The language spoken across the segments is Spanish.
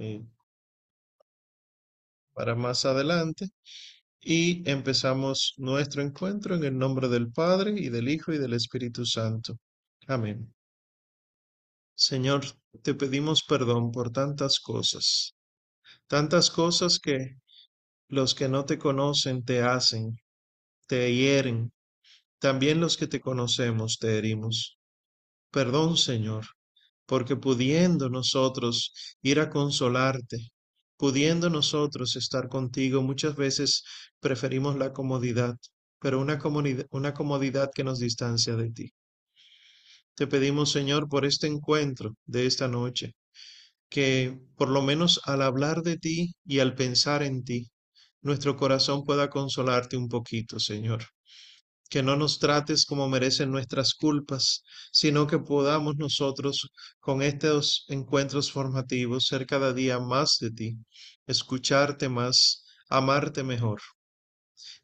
eh, para más adelante y empezamos nuestro encuentro en el nombre del Padre y del Hijo y del Espíritu Santo. Amén. Señor, te pedimos perdón por tantas cosas, tantas cosas que los que no te conocen te hacen, te hieren, también los que te conocemos te herimos. Perdón, Señor, porque pudiendo nosotros ir a consolarte, pudiendo nosotros estar contigo, muchas veces preferimos la comodidad, pero una comodidad, que nos distancia de ti. Te pedimos, Señor, por este encuentro de esta noche, que por lo menos al hablar de ti y al pensar en ti, nuestro corazón pueda consolarte un poquito, Señor. Que no nos trates como merecen nuestras culpas, sino que podamos nosotros, con estos encuentros formativos, ser cada día más de ti, escucharte más, amarte mejor.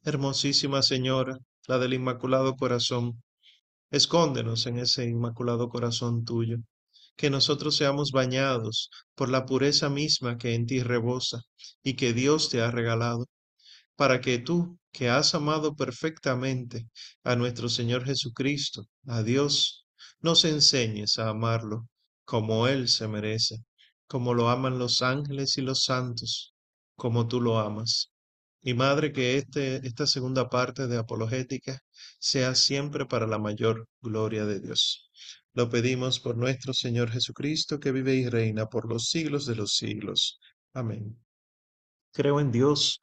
Hermosísima Señora, la del Inmaculado Corazón, Escóndenos en ese inmaculado corazón tuyo, que nosotros seamos bañados por la pureza misma que en ti rebosa y que Dios te ha regalado, para que tú, que has amado perfectamente a nuestro Señor Jesucristo, a Dios, nos enseñes a amarlo como Él se merece, como lo aman los ángeles y los santos, como tú lo amas. Y Madre, que este, esta segunda parte de apologética sea siempre para la mayor gloria de Dios. Lo pedimos por nuestro Señor Jesucristo, que vive y reina por los siglos de los siglos. Amén. Creo en Dios,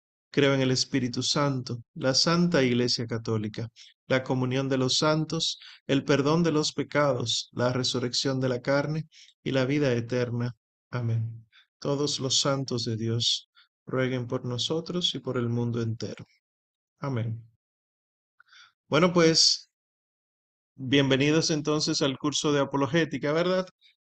Creo en el Espíritu Santo, la Santa Iglesia Católica, la comunión de los santos, el perdón de los pecados, la resurrección de la carne y la vida eterna. Amén. Todos los santos de Dios rueguen por nosotros y por el mundo entero. Amén. Bueno, pues, bienvenidos entonces al curso de apologética, ¿verdad?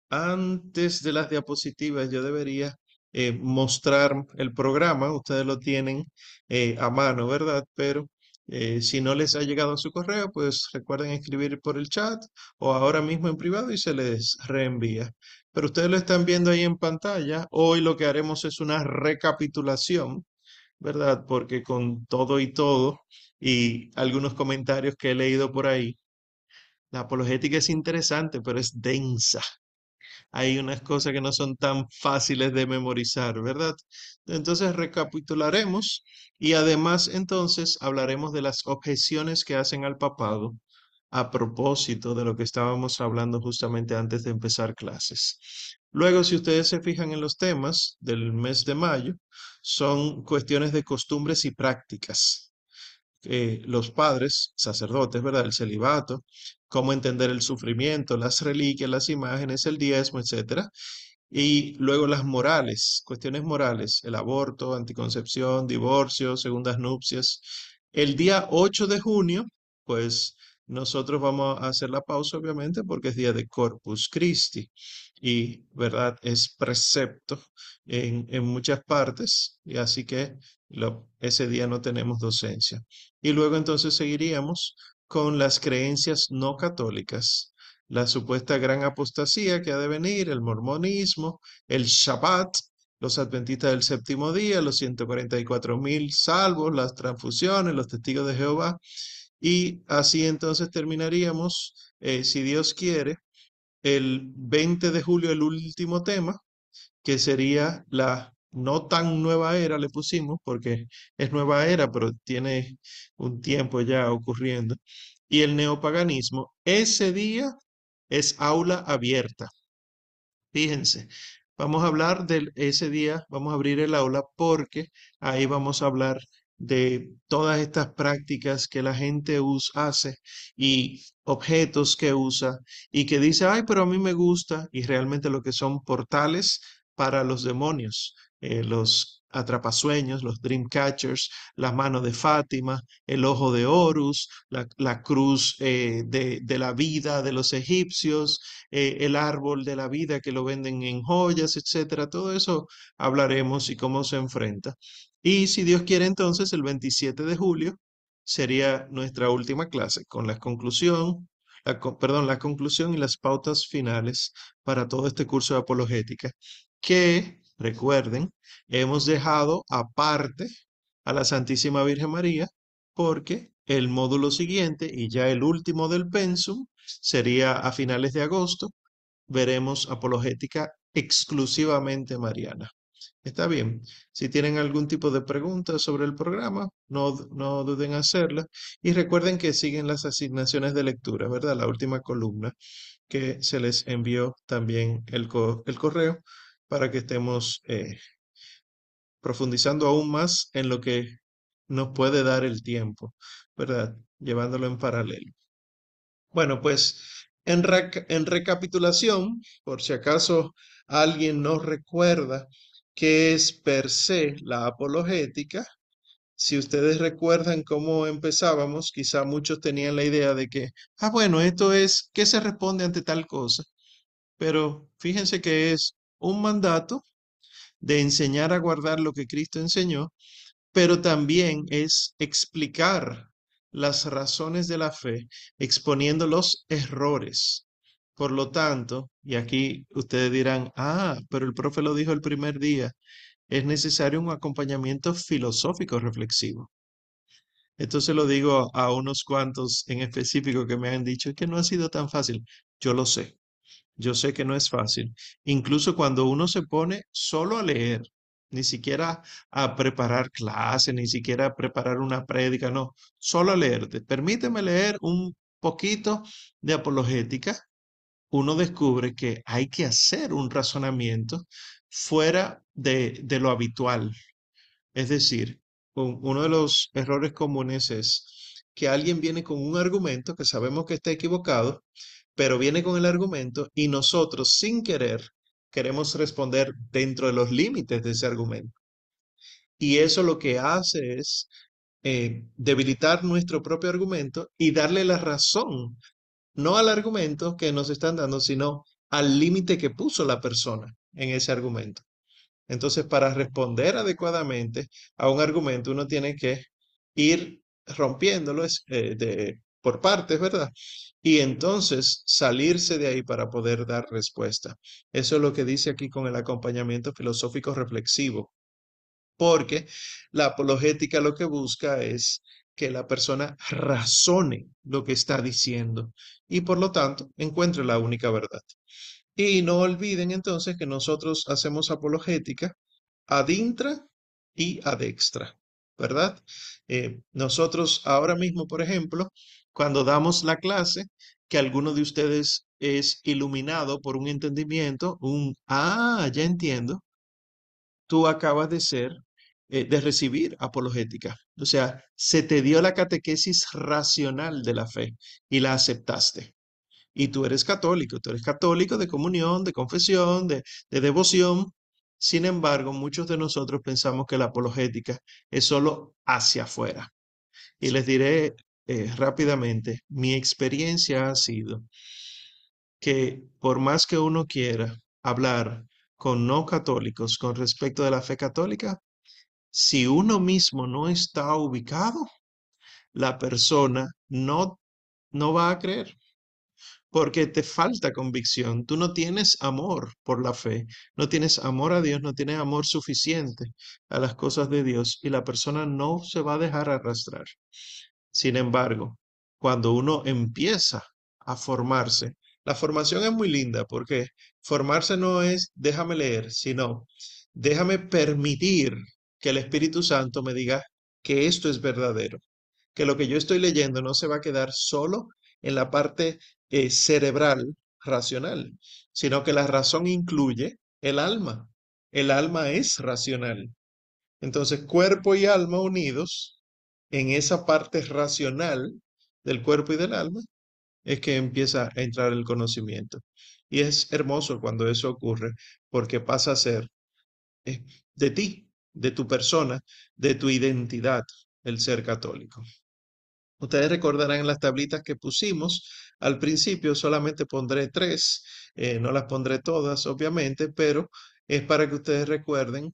Antes de las diapositivas, yo debería eh, mostrar el programa, ustedes lo tienen eh, a mano, ¿verdad? Pero eh, si no les ha llegado a su correo, pues recuerden escribir por el chat o ahora mismo en privado y se les reenvía pero ustedes lo están viendo ahí en pantalla. Hoy lo que haremos es una recapitulación, ¿verdad? Porque con todo y todo y algunos comentarios que he leído por ahí, la apologética es interesante, pero es densa. Hay unas cosas que no son tan fáciles de memorizar, ¿verdad? Entonces recapitularemos y además entonces hablaremos de las objeciones que hacen al papado a propósito de lo que estábamos hablando justamente antes de empezar clases. Luego, si ustedes se fijan en los temas del mes de mayo, son cuestiones de costumbres y prácticas. Eh, los padres, sacerdotes, ¿verdad? El celibato, cómo entender el sufrimiento, las reliquias, las imágenes, el diezmo, etcétera. Y luego las morales, cuestiones morales, el aborto, anticoncepción, divorcio, segundas nupcias. El día 8 de junio, pues nosotros vamos a hacer la pausa, obviamente, porque es día de Corpus Christi y, ¿verdad? Es precepto en, en muchas partes y así que ese día no tenemos docencia. Y luego entonces seguiríamos con las creencias no católicas, la supuesta gran apostasía que ha de venir, el mormonismo, el Shabbat, los adventistas del séptimo día, los 144 mil salvos, las transfusiones, los testigos de Jehová y así entonces terminaríamos, eh, si Dios quiere, el 20 de julio, el último tema, que sería la no tan nueva era, le pusimos, porque es nueva era, pero tiene un tiempo ya ocurriendo, y el neopaganismo. Ese día es aula abierta. Fíjense, vamos a hablar de ese día, vamos a abrir el aula porque ahí vamos a hablar de todas estas prácticas que la gente hace y objetos que usa y que dice, ay, pero a mí me gusta y realmente lo que son portales para los demonios, eh, los atrapasueños, los dream catchers, la mano de Fátima, el ojo de Horus, la, cruz eh, de, de, la vida de los egipcios, eh, el árbol de la vida que lo venden en joyas, etcétera. Todo eso hablaremos y cómo se enfrenta. Y si Dios quiere, entonces el 27 de julio sería nuestra última clase con la conclusión, perdón, la conclusión y las pautas finales para todo este curso de apologética, que, recuerden, hemos dejado aparte a la Santísima Virgen María porque el módulo siguiente y ya el último del pensum sería a finales de agosto, veremos apologética exclusivamente mariana. Está bien. Si tienen algún tipo de pregunta sobre el programa, no, no duden en hacerla. Y recuerden que siguen las asignaciones de lectura, ¿verdad? La última columna que se les envió también el, el correo para que estemos eh, profundizando aún más en lo que nos puede dar el tiempo, ¿verdad? Llevándolo en paralelo. Bueno, pues en, en recapitulación, por si acaso alguien no recuerda qué es per se la apologética, si ustedes recuerdan cómo empezábamos, quizá muchos tenían la idea de que, ah, bueno, esto es, ¿qué se responde ante tal cosa? Pero fíjense que es un mandato de enseñar a guardar lo que Cristo enseñó, pero también es explicar las razones de la fe, exponiendo los errores. Por lo tanto, y aquí ustedes dirán, ah, pero el profe lo dijo el primer día, es necesario un acompañamiento filosófico reflexivo. Esto se lo digo a unos cuantos en específico que me han dicho que no ha sido tan fácil. Yo lo sé. Yo sé que no es fácil. Incluso cuando uno se pone solo a leer, ni siquiera a preparar clases, ni siquiera a preparar una prédica, no, solo a leerte. Permíteme leer un poquito de apologética. Uno descubre que hay que hacer un razonamiento fuera de, de lo habitual. Es decir, uno de los errores comunes es que alguien viene con un argumento que sabemos que está equivocado pero viene con el argumento y nosotros sin querer queremos responder dentro de los límites de ese argumento. Y eso lo que hace es eh, debilitar nuestro propio argumento y darle la razón, no al argumento que nos están dando, sino al límite que puso la persona en ese argumento. Entonces, para responder adecuadamente a un argumento, uno tiene que ir rompiéndolo eh, de, por partes, ¿verdad? Y entonces salirse de ahí para poder dar respuesta. Eso es lo que dice aquí con el acompañamiento filosófico reflexivo. Porque la apologética lo que busca es que la persona razone lo que está diciendo y por lo tanto encuentre la única verdad. Y no olviden entonces que nosotros hacemos apologética ad intra y ad extra, ¿verdad? Eh, nosotros ahora mismo, por ejemplo, cuando damos la clase, que alguno de ustedes es iluminado por un entendimiento, un, ah, ya entiendo, tú acabas de ser, eh, de recibir apologética. O sea, se te dio la catequesis racional de la fe y la aceptaste. Y tú eres católico, tú eres católico de comunión, de confesión, de, de devoción. Sin embargo, muchos de nosotros pensamos que la apologética es solo hacia afuera. Y les diré eh, rápidamente, mi experiencia ha sido que por más que uno quiera hablar con no católicos con respecto de la fe católica, si uno mismo no está ubicado, la persona no, no va a creer porque te falta convicción, tú no tienes amor por la fe, no tienes amor a Dios, no tienes amor suficiente a las cosas de Dios y la persona no se va a dejar arrastrar. Sin embargo, cuando uno empieza a formarse, la formación es muy linda porque formarse no es déjame leer, sino déjame permitir que el Espíritu Santo me diga que esto es verdadero, que lo que yo estoy leyendo no se va a quedar solo en la parte eh, cerebral, racional, sino que la razón incluye el alma. El alma es racional. Entonces, cuerpo y alma unidos en esa parte racional del cuerpo y del alma, es que empieza a entrar el conocimiento. Y es hermoso cuando eso ocurre, porque pasa a ser eh, de ti, de tu persona, de tu identidad, el ser católico. Ustedes recordarán las tablitas que pusimos al principio, solamente pondré tres, eh, no las pondré todas, obviamente, pero es para que ustedes recuerden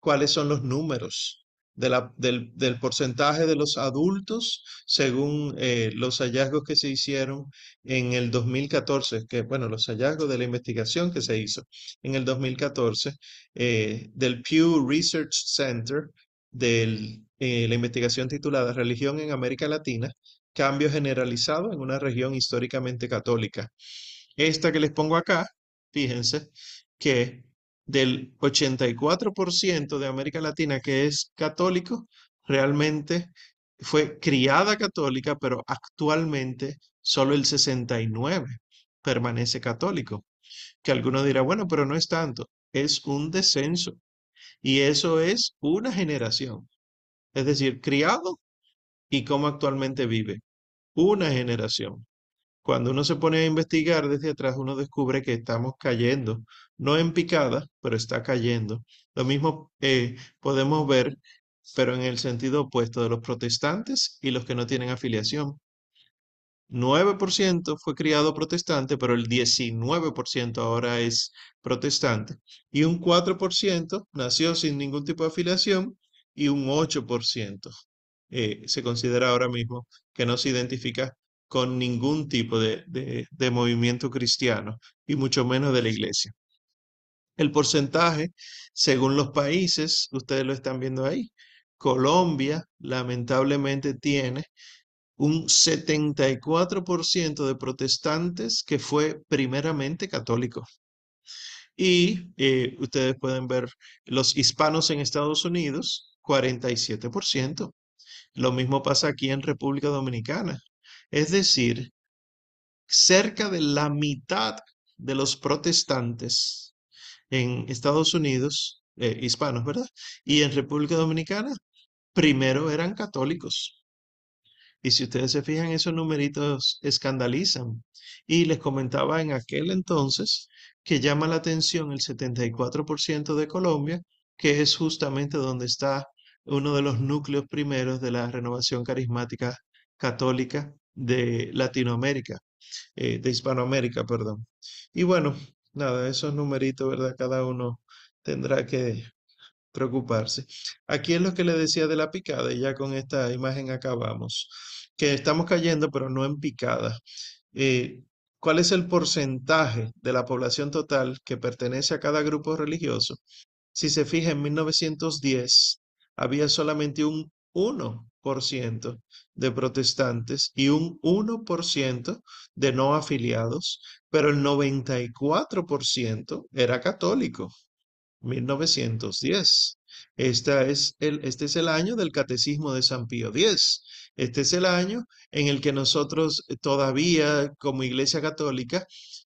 cuáles son los números de la, del, del, porcentaje de los adultos según eh, los hallazgos que se hicieron en el 2014, que bueno, los hallazgos de la investigación que se hizo en el 2014 eh, del Pew Research Center de eh, la investigación titulada Religión en América Latina, cambio generalizado en una región históricamente católica. Esta que les pongo acá, fíjense que del 84% de América Latina que es católico, realmente fue criada católica, pero actualmente solo el 69 permanece católico. Que alguno dirá, bueno, pero no es tanto, es un descenso. Y eso es una generación. Es decir, criado y cómo actualmente vive. Una generación. Cuando uno se pone a investigar desde atrás, uno descubre que estamos cayendo, no en picada, pero está cayendo. Lo mismo eh, podemos ver, pero en el sentido opuesto de los protestantes y los que no tienen afiliación. 9% fue criado protestante, pero el 19% ahora es protestante. Y un 4% nació sin ningún tipo de afiliación y un 8% eh, se considera ahora mismo que no se identifica con ningún tipo de, de, movimiento cristiano y mucho menos de la iglesia. El porcentaje, según los países, ustedes lo están viendo ahí. Colombia lamentablemente tiene un 74% de protestantes que fue primeramente católico. Y eh, ustedes pueden ver los hispanos en Estados Unidos, 47%. Lo mismo pasa aquí en República Dominicana. Es decir, cerca de la mitad de los protestantes en Estados Unidos, eh, hispanos, ¿verdad? Y en República Dominicana, primero eran católicos. Y si ustedes se fijan, esos numeritos escandalizan. Y les comentaba en aquel entonces que llama la atención el 74% de Colombia, que es justamente donde está uno de los núcleos primeros de la renovación carismática católica de Latinoamérica, eh, de Hispanoamérica, perdón. Y bueno, nada, esos numeritos, ¿verdad? Cada uno tendrá que preocuparse. Aquí es lo que le decía de la picada y ya con esta imagen acabamos, que estamos cayendo, pero no en picada. Eh, ¿Cuál es el porcentaje de la población total que pertenece a cada grupo religioso? Si se fija, en 1910 había solamente un 1% de protestantes y un 1% de no afiliados, pero el 94% era católico. 1910. Esta es el, este es el año del catecismo de San Pío X. Este es el año en el que nosotros todavía como Iglesia Católica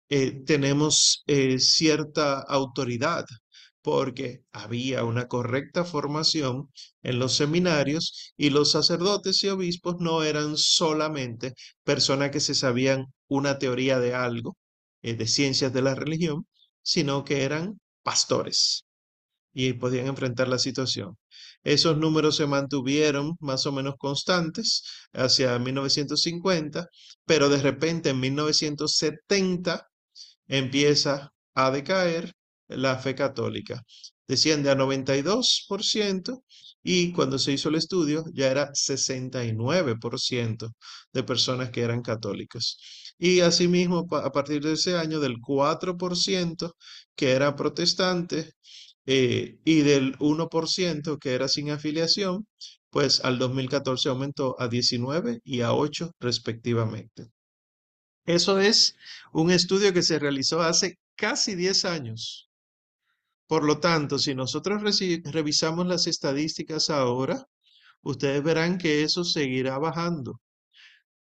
eh, tenemos eh, cierta autoridad porque había una correcta formación en los seminarios y los sacerdotes y obispos no eran solamente personas que se sabían una teoría de algo, eh, de ciencias de la religión, sino que eran pastores y podían enfrentar la situación. Esos números se mantuvieron más o menos constantes hacia 1950, pero de repente en 1970 empieza a decaer la fe católica. Desciende a 92% y cuando se hizo el estudio ya era 69% de personas que eran católicas. Y asimismo, a partir de ese año, del 4% que era protestante eh, y del 1% que era sin afiliación, pues al 2014 aumentó a 19 y a 8 respectivamente. Eso es un estudio que se realizó hace casi 10 años. Por lo tanto, si nosotros revisamos las estadísticas ahora, ustedes verán que eso seguirá bajando,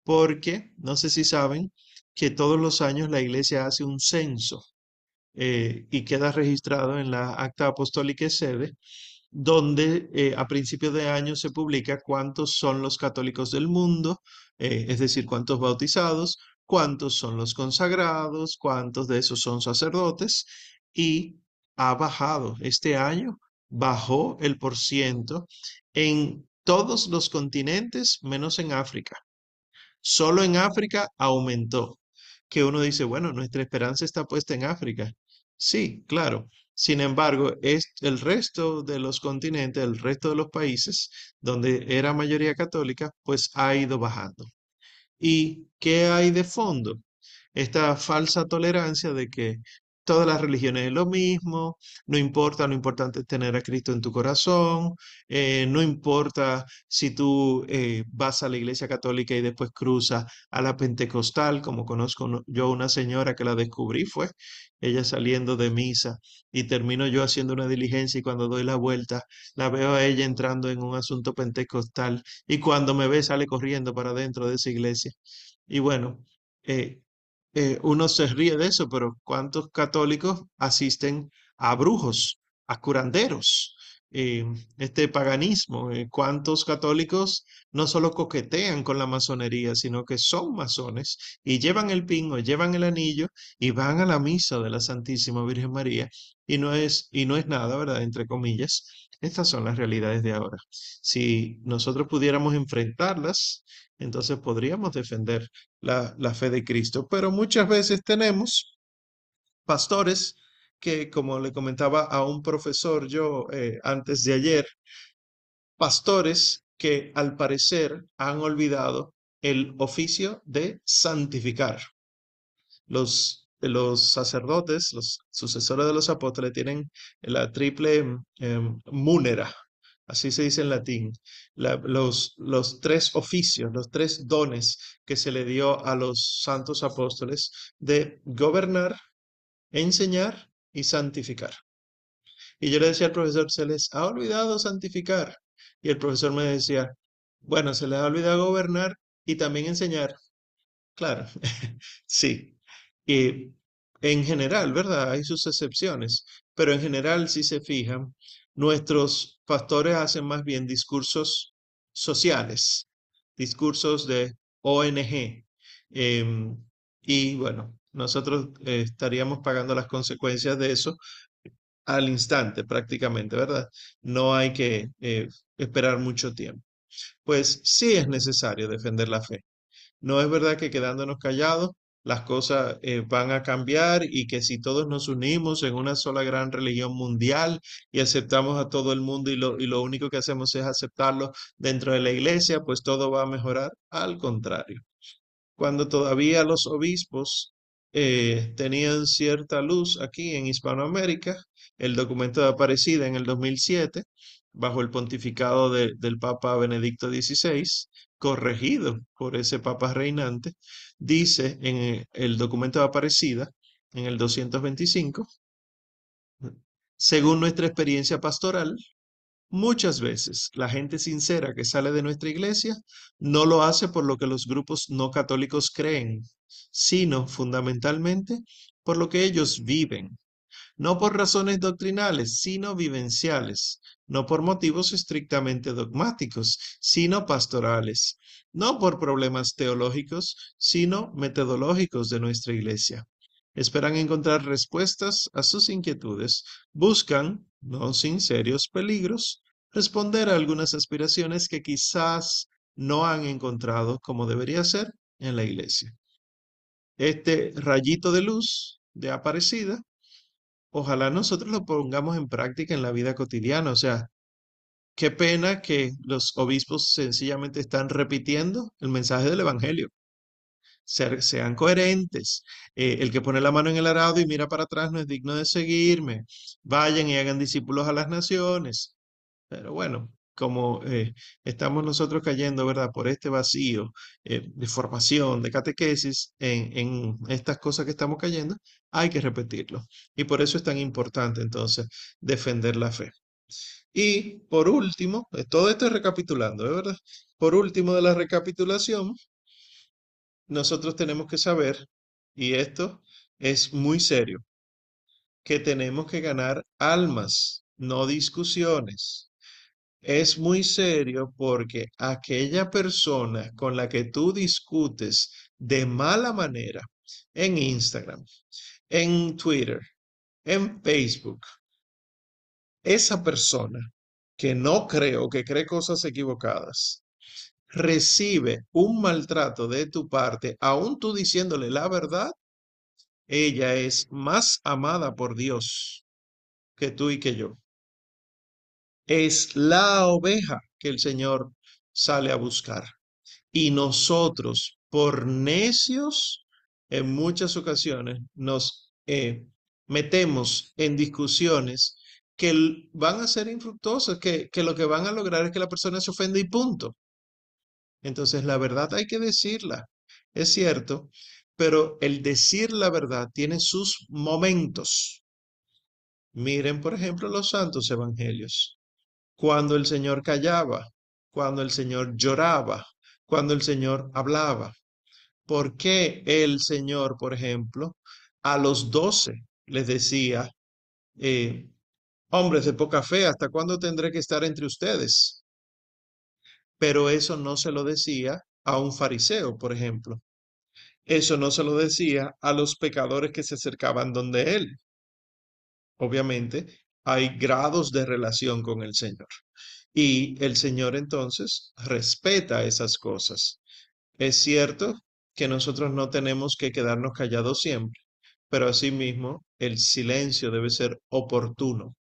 porque no sé si saben que todos los años la iglesia hace un censo eh, y queda registrado en la acta apostólica sede, donde eh, a principios de año se publica cuántos son los católicos del mundo, eh, es decir, cuántos bautizados, cuántos son los consagrados, cuántos de esos son sacerdotes y ha bajado. Este año bajó el porciento en todos los continentes menos en África. Solo en África aumentó. Que uno dice, bueno, nuestra esperanza está puesta en África. Sí, claro. Sin embargo, es el resto de los continentes, el resto de los países donde era mayoría católica, pues ha ido bajando. ¿Y qué hay de fondo? Esta falsa tolerancia de que todas las religiones es lo mismo, no importa, lo importante es tener a Cristo en tu corazón, eh, no importa si tú eh, vas a la iglesia católica y después cruzas a la pentecostal, como conozco yo una señora que la descubrí, fue ella saliendo de misa y termino yo haciendo una diligencia y cuando doy la vuelta la veo a ella entrando en un asunto pentecostal y cuando me ve sale corriendo para dentro de esa iglesia. Y bueno, eh, eh, uno se ríe de eso, pero ¿cuántos católicos asisten a brujos, a curanderos? Eh, este paganismo, eh, ¿cuántos católicos no solo coquetean con la masonería, sino que son masones y llevan el pin o llevan el anillo y van a la misa de la Santísima Virgen María? Y no es, y no es nada, ¿verdad? Entre comillas. Estas son las realidades de ahora. Si nosotros pudiéramos enfrentarlas, entonces podríamos defender la, fe de Cristo. Pero muchas veces tenemos pastores que, como le comentaba a un profesor yo eh, antes de ayer, pastores que al parecer han olvidado el oficio de santificar. Los, los sacerdotes, los sucesores de los apóstoles, tienen la triple em, múnera, así se dice en latín, los, los tres oficios, los tres dones que se le dio a los santos apóstoles de gobernar, enseñar y santificar. Y yo le decía al profesor, se les ha olvidado santificar. Y el profesor me decía, bueno, se les ha olvidado gobernar y también enseñar. Claro, sí. Y en general, ¿verdad? Hay sus excepciones, pero en general, si se fijan, Nuestros pastores hacen más bien discursos sociales, discursos de ONG. Em, y bueno, nosotros eh, estaríamos pagando las consecuencias de eso al instante prácticamente, ¿verdad? No hay que eh, esperar mucho tiempo. Pues sí es necesario defender la fe. No es verdad que quedándonos callados las cosas eh, van a cambiar y que si todos nos unimos en una sola gran religión mundial y aceptamos a todo el mundo y lo, y lo único que hacemos es aceptarlo dentro de la iglesia, pues todo va a mejorar. Al contrario, cuando todavía los obispos eh, tenían cierta luz aquí en Hispanoamérica, el documento de Aparecida en el 2007, bajo el pontificado del Papa Benedicto XVI, corregido por ese Papa reinante, dice en el documento de Aparecida, en el 225, según nuestra experiencia pastoral, muchas veces la gente sincera que sale de nuestra iglesia no lo hace por lo que los grupos no católicos creen, sino fundamentalmente por lo que ellos viven, no por razones doctrinales, sino vivenciales, no por motivos estrictamente dogmáticos, sino pastorales, no por problemas teológicos, sino metodológicos de nuestra iglesia. Esperan encontrar respuestas a sus inquietudes, buscan, no sin serios peligros, responder a algunas aspiraciones que quizás no han encontrado como debería ser en la iglesia. Este rayito de luz de aparecida ojalá nosotros lo pongamos en práctica en la vida cotidiana. O sea, qué pena que los obispos sencillamente están repitiendo el mensaje del Evangelio. sean coherentes. Eh, el que pone la mano en el arado y mira para atrás no es digno de seguirme. Vayan y hagan discípulos a las naciones. Pero bueno, como eh, estamos nosotros cayendo, ¿verdad? Por este vacío eh, de formación, de catequesis, en, en, estas cosas que estamos cayendo, hay que repetirlo. Y por eso es tan importante entonces defender la fe. Y por último, eh, todo esto es recapitulando, ¿verdad? Por último de la recapitulación, nosotros tenemos que saber, y esto es muy serio, que tenemos que ganar almas, no discusiones es muy serio porque aquella persona con la que tú discutes de mala manera en Instagram, en Twitter, en Facebook, esa persona que no cree o que cree cosas equivocadas, recibe un maltrato de tu parte, aún tú diciéndole la verdad, ella es más amada por Dios que tú y que yo. Es la oveja que el Señor sale a buscar. Y nosotros, por necios, en muchas ocasiones nos eh, metemos en discusiones que van a ser infructuosas, que, que lo que van a lograr es que la persona se ofenda y punto. Entonces, la verdad hay que decirla, es cierto, pero el decir la verdad tiene sus momentos. Miren, por ejemplo, los santos evangelios. Cuando el Señor callaba, cuando el Señor lloraba, cuando el Señor hablaba. ¿Por qué el Señor, por ejemplo, a los doce les decía, eh, hombres de poca fe, ¿hasta cuándo tendré que estar entre ustedes? Pero eso no se lo decía a un fariseo, por ejemplo. Eso no se lo decía a los pecadores que se acercaban donde él. Obviamente, hay grados de relación con el Señor. Y el Señor entonces respeta esas cosas. Es cierto que nosotros no tenemos que quedarnos callados siempre, pero asimismo el silencio debe ser oportuno.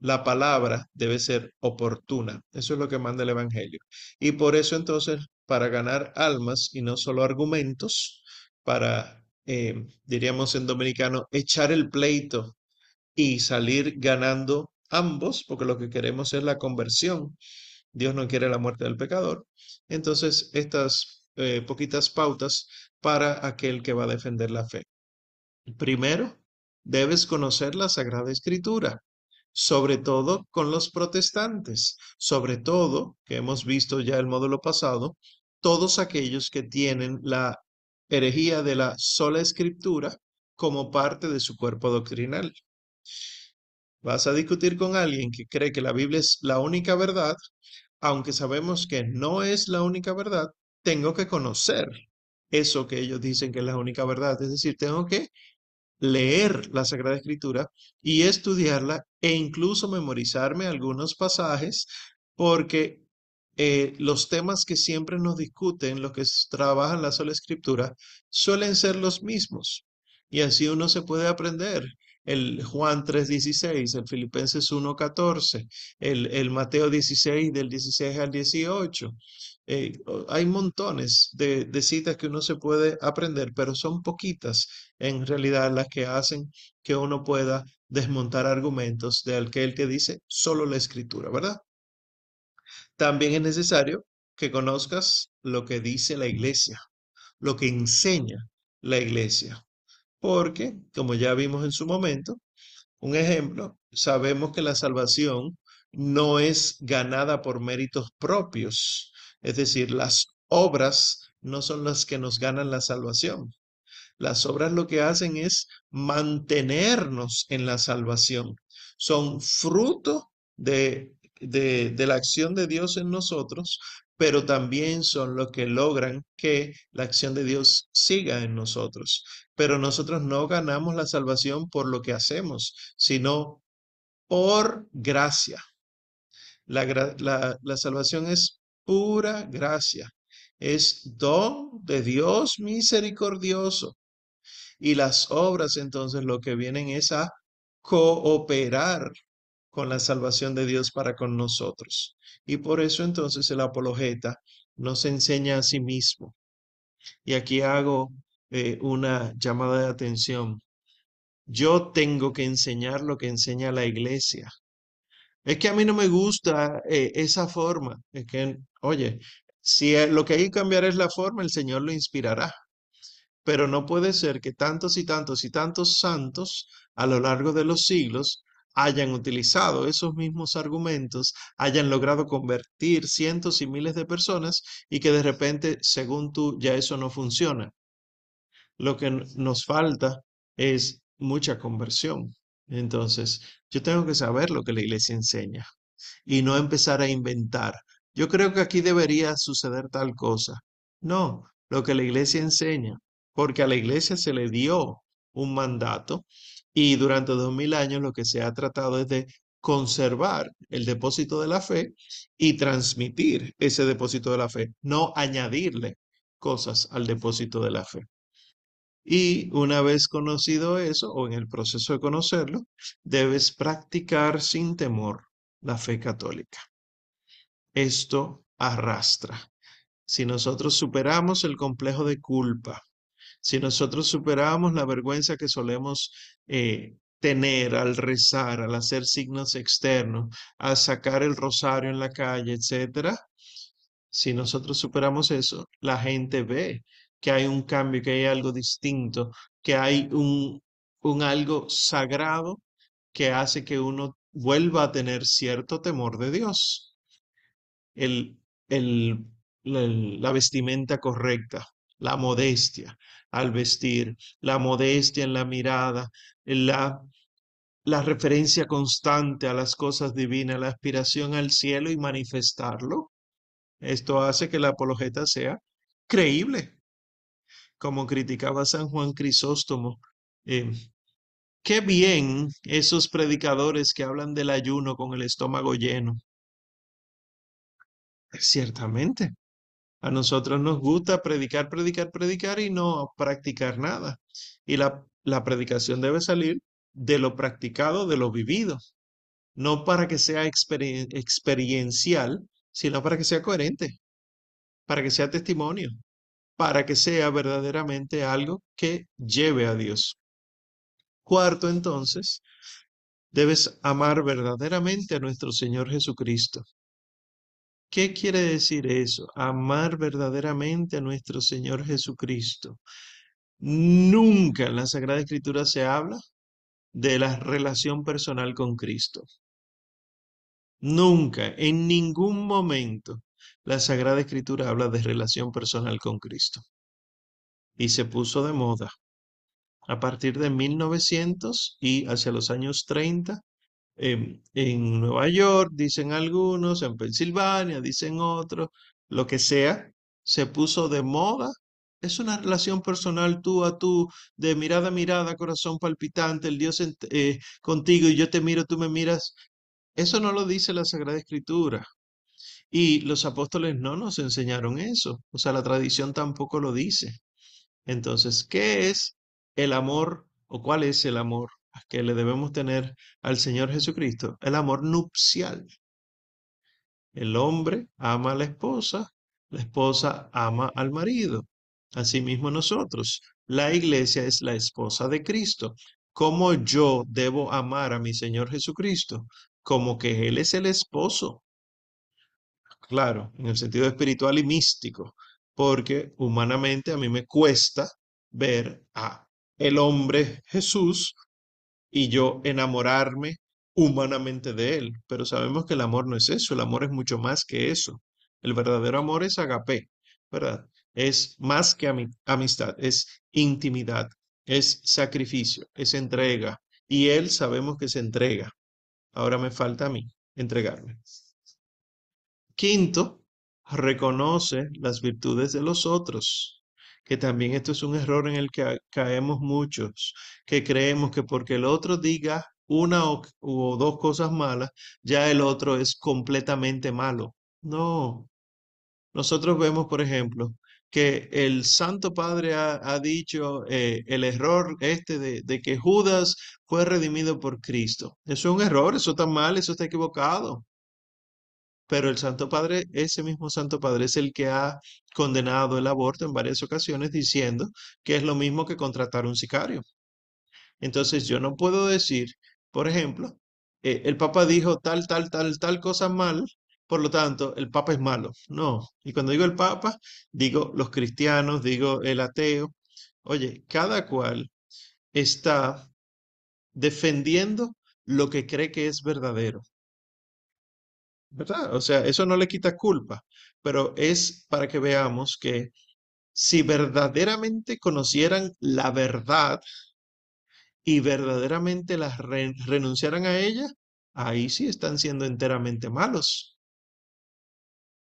La palabra debe ser oportuna. Eso es lo que manda el Evangelio. Y por eso entonces, para ganar almas y no solo argumentos, para, eh, diríamos en dominicano, echar el pleito y salir ganando ambos, porque lo que queremos es la conversión. Dios no quiere la muerte del pecador. Entonces, estas eh, poquitas pautas para aquel que va a defender la fe. Primero, debes conocer la Sagrada Escritura, sobre todo con los protestantes, sobre todo, que hemos visto ya el módulo pasado, todos aquellos que tienen la herejía de la sola escritura como parte de su cuerpo doctrinal. Vas a discutir con alguien que cree que la Biblia es la única verdad, aunque sabemos que no es la única verdad, tengo que conocer eso que ellos dicen que es la única verdad. Es decir, tengo que leer la Sagrada Escritura y estudiarla e incluso memorizarme algunos pasajes porque eh, los temas que siempre nos discuten, los que trabajan la sola escritura, suelen ser los mismos. Y así uno se puede aprender el Juan 3.16, el Filipenses 1.14, el, el Mateo 16 del 16 al 18. Eh, hay montones de, de, citas que uno se puede aprender, pero son poquitas en realidad las que hacen que uno pueda desmontar argumentos de aquel que dice solo la escritura, ¿verdad? También es necesario que conozcas lo que dice la iglesia, lo que enseña la iglesia. Porque, como ya vimos en su momento, un ejemplo, sabemos que la salvación no es ganada por méritos propios, es decir, las obras no son las que nos ganan la salvación. Las obras lo que hacen es mantenernos en la salvación. Son fruto de, la acción de Dios en nosotros, pero también son los que logran que la acción de Dios siga en nosotros. Pero nosotros no ganamos la salvación por lo que hacemos, sino por gracia. La, la, salvación es pura gracia, es don de Dios misericordioso. Y las obras entonces lo que vienen es a cooperar con la salvación de Dios para con nosotros. Y por eso entonces el apologeta nos enseña a sí mismo. Y aquí hago eh, una llamada de atención. Yo tengo que enseñar lo que enseña la iglesia. Es que a mí no me gusta eh, esa forma. Es que, oye, si lo que hay que cambiar es la forma, el Señor lo inspirará. Pero no puede ser que tantos y tantos y tantos santos a lo largo de los siglos hayan utilizado esos mismos argumentos, hayan logrado convertir cientos y miles de personas y que de repente, según tú, ya eso no funciona. Lo que nos falta es mucha conversión. Entonces, yo tengo que saber lo que la iglesia enseña y no empezar a inventar. Yo creo que aquí debería suceder tal cosa. No, lo que la iglesia enseña, porque a la iglesia se le dio un mandato y durante dos mil años lo que se ha tratado es de conservar el depósito de la fe y transmitir ese depósito de la fe, no añadirle cosas al depósito de la fe. Y una vez conocido eso, o en el proceso de conocerlo, debes practicar sin temor la fe católica. Esto arrastra. Si nosotros superamos el complejo de culpa, si nosotros superamos la vergüenza que solemos eh, tener al rezar, al hacer signos externos, al sacar el rosario en la calle, etcétera, si nosotros superamos eso, la gente ve que hay un cambio, que hay algo distinto, que hay un, algo sagrado que hace que uno vuelva a tener cierto temor de Dios. El, la vestimenta correcta, la modestia al vestir, la modestia en la mirada, la, la referencia constante a las cosas divinas, la aspiración al cielo y manifestarlo. Esto hace que la apologeta sea creíble. Como criticaba San Juan Crisóstomo, eh, qué bien esos predicadores que hablan del ayuno con el estómago lleno. Ciertamente, a nosotros nos gusta predicar, predicar, predicar y no practicar nada. Y la, la predicación debe salir de lo practicado, de lo vivido. No para que sea experiencial, sino para que sea coherente, para que sea testimonio, para que sea verdaderamente algo que lleve a Dios. Cuarto, entonces, debes amar verdaderamente a nuestro Señor Jesucristo. ¿Qué quiere decir eso? Amar verdaderamente a nuestro Señor Jesucristo. Nunca en la Sagrada Escritura se habla de la relación personal con Cristo. Nunca, en ningún momento, la Sagrada Escritura habla de relación personal con Cristo. Y se puso de moda. A partir de 1900 y hacia los años 30, en Nueva York, dicen algunos, en Pensilvania, dicen otros, lo que sea, se puso de moda. Es una relación personal tú a tú, de mirada a mirada, corazón palpitante, el Dios eh, contigo y yo te miro, tú me miras. Eso no lo dice la Sagrada Escritura. Y los apóstoles no nos enseñaron eso. O sea, la tradición tampoco lo dice. Entonces, ¿qué es el amor o cuál es el amor que le debemos tener al Señor Jesucristo, el amor nupcial. El hombre ama a la esposa, la esposa ama al marido. Asimismo nosotros, la iglesia es la esposa de Cristo. ¿Cómo yo debo amar a mi Señor Jesucristo? Como que Él es el esposo. Claro, en el sentido espiritual y místico, porque humanamente a mí me cuesta ver a el hombre Jesús y yo enamorarme humanamente de él. Pero sabemos que el amor no es eso, el amor es mucho más que eso. El verdadero amor es agape, ¿verdad? Es más que amistad, es intimidad, es sacrificio, es entrega. Y él sabemos que se entrega. Ahora me falta a mí entregarme. Quinto, reconoce las virtudes de los otros que también esto es un error en el que caemos muchos, que creemos que porque el otro diga una o, dos cosas malas, ya el otro es completamente malo. No. Nosotros vemos, por ejemplo, que el Santo Padre ha, dicho eh, el error este de, de, que Judas fue redimido por Cristo. Eso es un error, eso está mal, eso está equivocado. Pero el Santo Padre, ese mismo Santo Padre es el que ha condenado el aborto en varias ocasiones diciendo que es lo mismo que contratar un sicario. Entonces yo no puedo decir, por ejemplo, eh, el Papa dijo tal, tal, tal, tal cosa mal, por lo tanto, el Papa es malo. No. Y cuando digo el Papa, digo los cristianos, digo el ateo. Oye, cada cual está defendiendo lo que cree que es verdadero. ¿Verdad? O sea, eso no le quita culpa, pero es para que veamos que si verdaderamente conocieran la verdad y verdaderamente las renunciaran a ella, ahí sí están siendo enteramente malos.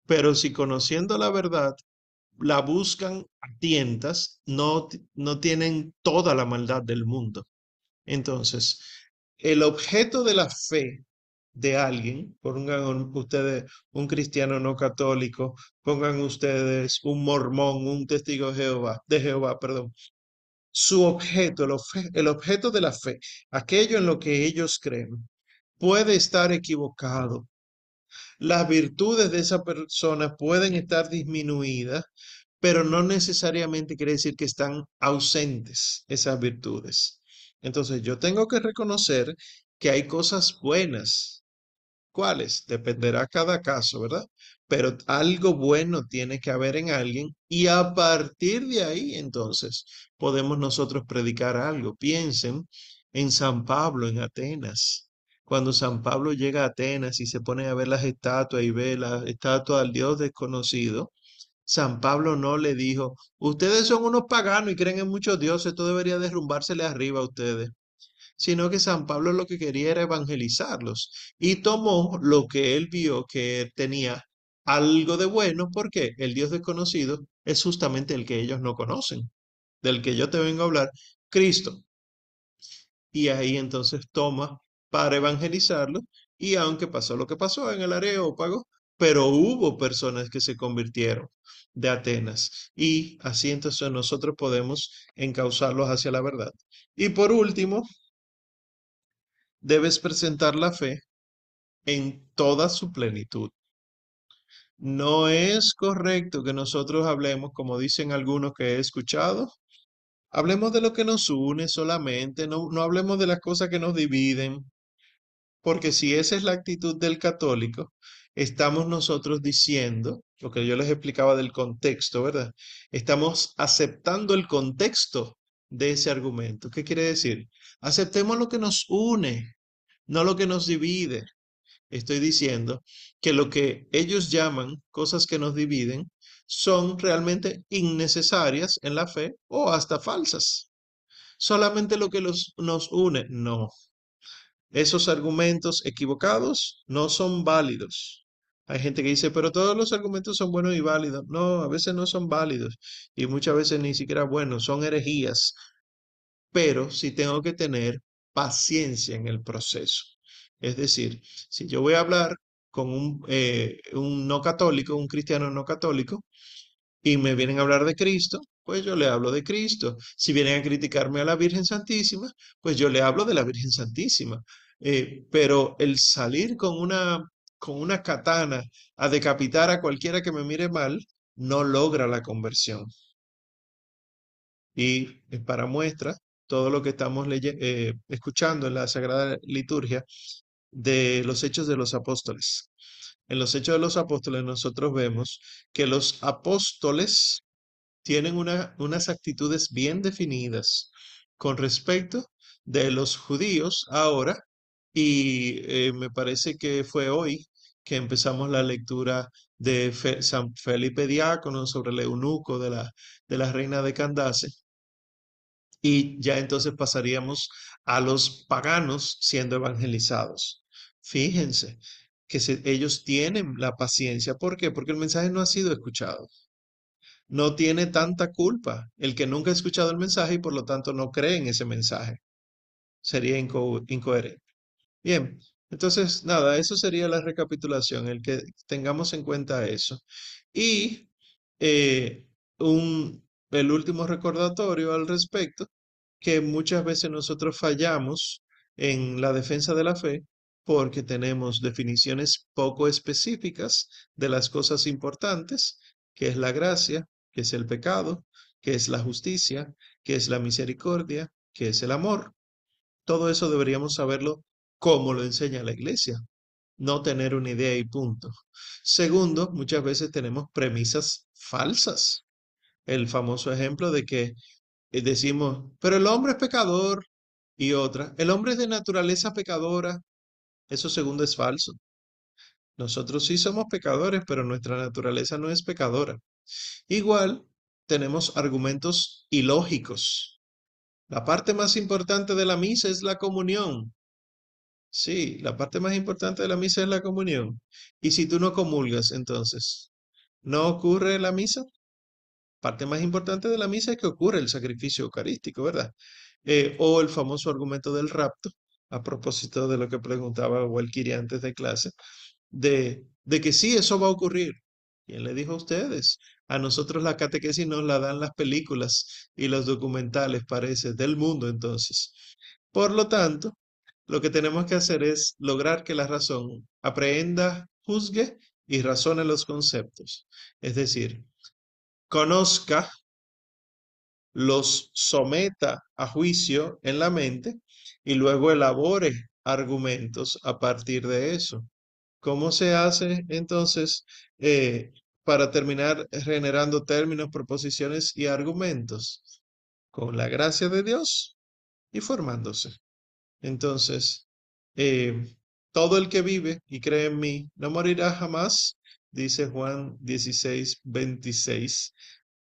Pero si conociendo la verdad la buscan a tientas, no, no tienen toda la maldad del mundo. Entonces, el objeto de la fe de alguien, pongan ustedes un cristiano no católico, pongan ustedes un mormón, un testigo de Jehová, de Jehová, perdón, su objeto, el, el objeto de la fe, aquello en lo que ellos creen, puede estar equivocado. Las virtudes de esa persona pueden estar disminuidas, pero no necesariamente quiere decir que están ausentes esas virtudes. Entonces yo tengo que reconocer que hay cosas buenas. ¿Cuáles? Dependerá cada caso, ¿verdad? Pero algo bueno tiene que haber en alguien y a partir de ahí entonces podemos nosotros predicar algo. Piensen en San Pablo en Atenas. Cuando San Pablo llega a Atenas y se pone a ver las estatuas y ve la estatua al Dios desconocido, San Pablo no le dijo, ustedes son unos paganos y creen en muchos dioses, esto debería derrumbársele arriba a ustedes. Sino que San Pablo lo que quería era evangelizarlos y tomó lo que él vio que tenía algo de bueno, porque el Dios desconocido es justamente el que ellos no conocen, del que yo te vengo a hablar, Cristo. Y ahí entonces toma para evangelizarlo y aunque pasó lo que pasó en el Areópago, pero hubo personas que se convirtieron de Atenas y así entonces nosotros podemos encauzarlos hacia la verdad. Y por último, debes presentar la fe en toda su plenitud. No es correcto que nosotros hablemos, como dicen algunos que he escuchado, hablemos de lo que nos une solamente, no, no hablemos de las cosas que nos dividen, porque si esa es la actitud del católico, estamos nosotros diciendo, lo que yo les explicaba del contexto, ¿verdad? Estamos aceptando el contexto de ese argumento. ¿Qué quiere decir? Aceptemos lo que nos une, no lo que nos divide. Estoy diciendo que lo que ellos llaman cosas que nos dividen son realmente innecesarias en la fe o hasta falsas. Solamente lo que los, nos une, no. Esos argumentos equivocados no son válidos. Hay gente que dice, pero todos los argumentos son buenos y válidos. No, a veces no son válidos y muchas veces ni siquiera buenos, son herejías. Pero sí tengo que tener paciencia en el proceso. Es decir, si yo voy a hablar con un, eh, un no católico, un cristiano no católico, y me vienen a hablar de Cristo, pues yo le hablo de Cristo. Si vienen a criticarme a la Virgen Santísima, pues yo le hablo de la Virgen Santísima. Eh, pero el salir con una, con una katana a decapitar a cualquiera que me mire mal, no logra la conversión. Y para muestra, todo lo que estamos eh, escuchando en la Sagrada Liturgia de los Hechos de los Apóstoles. En los Hechos de los Apóstoles nosotros vemos que los apóstoles tienen unas actitudes bien definidas con respecto de los judíos ahora y eh, me parece que fue hoy que empezamos la lectura de San Felipe Diácono sobre el eunuco de la, de la reina de Candace. Y ya entonces pasaríamos a los paganos siendo evangelizados. Fíjense que ellos tienen la paciencia. ¿Por qué? Porque el mensaje no ha sido escuchado. No tiene tanta culpa el que nunca ha escuchado el mensaje y por lo tanto no cree en ese mensaje. Sería incoherente. Bien, entonces nada, eso sería la recapitulación, el que tengamos en cuenta eso. Y eh, un, el último recordatorio al respecto, que muchas veces nosotros fallamos en la defensa de la fe porque tenemos definiciones poco específicas de las cosas importantes, que es la gracia, que es el pecado, que es la justicia, que es la misericordia, que es el amor. Todo eso deberíamos saberlo como lo enseña la iglesia, no tener una idea y punto. Segundo, muchas veces tenemos premisas falsas. El famoso ejemplo de que eh, decimos, pero el hombre es pecador y otra, el hombre es de naturaleza pecadora eso segundo es falso. Nosotros sí somos pecadores, pero nuestra naturaleza no es pecadora. Igual, tenemos argumentos ilógicos. La parte más importante de la misa es la comunión. Sí, la parte más importante de la misa es la comunión. Y si tú no comulgas, entonces, ¿no ocurre la misa? Parte más importante de la misa es que ocurre el sacrificio eucarístico, ¿verdad? Eh, o el famoso argumento del rapto, a propósito de lo que preguntaba Walkiri antes de clase, de, de que sí, eso va a ocurrir. ¿Quién le dijo a ustedes? A nosotros la catequesis nos la dan las películas y los documentales, parece, del mundo entonces. Por lo tanto, lo que tenemos que hacer es lograr que la razón aprenda, juzgue y razone los conceptos. Es decir, conozca, los someta a juicio en la mente y luego elabore argumentos a partir de eso. ¿Cómo se hace entonces eh, para terminar generando términos, proposiciones y argumentos? Con la gracia de Dios y formándose. Entonces, eh, todo el que vive y cree en mí no morirá jamás, dice Juan 16, 26.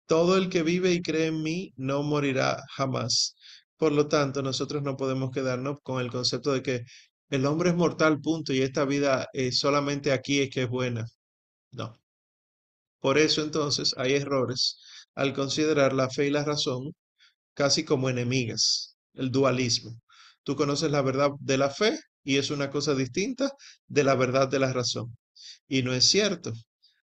Todo el que vive y cree en mí no morirá jamás. Por lo tanto, nosotros no podemos quedarnos con el concepto de que el hombre es mortal, punto, y esta vida eh, solamente aquí es que es buena. No. Por eso entonces hay errores al considerar la fe y la razón casi como enemigas, el dualismo. Tú conoces la verdad de la fe y es una cosa distinta de la verdad de la razón. Y no es cierto.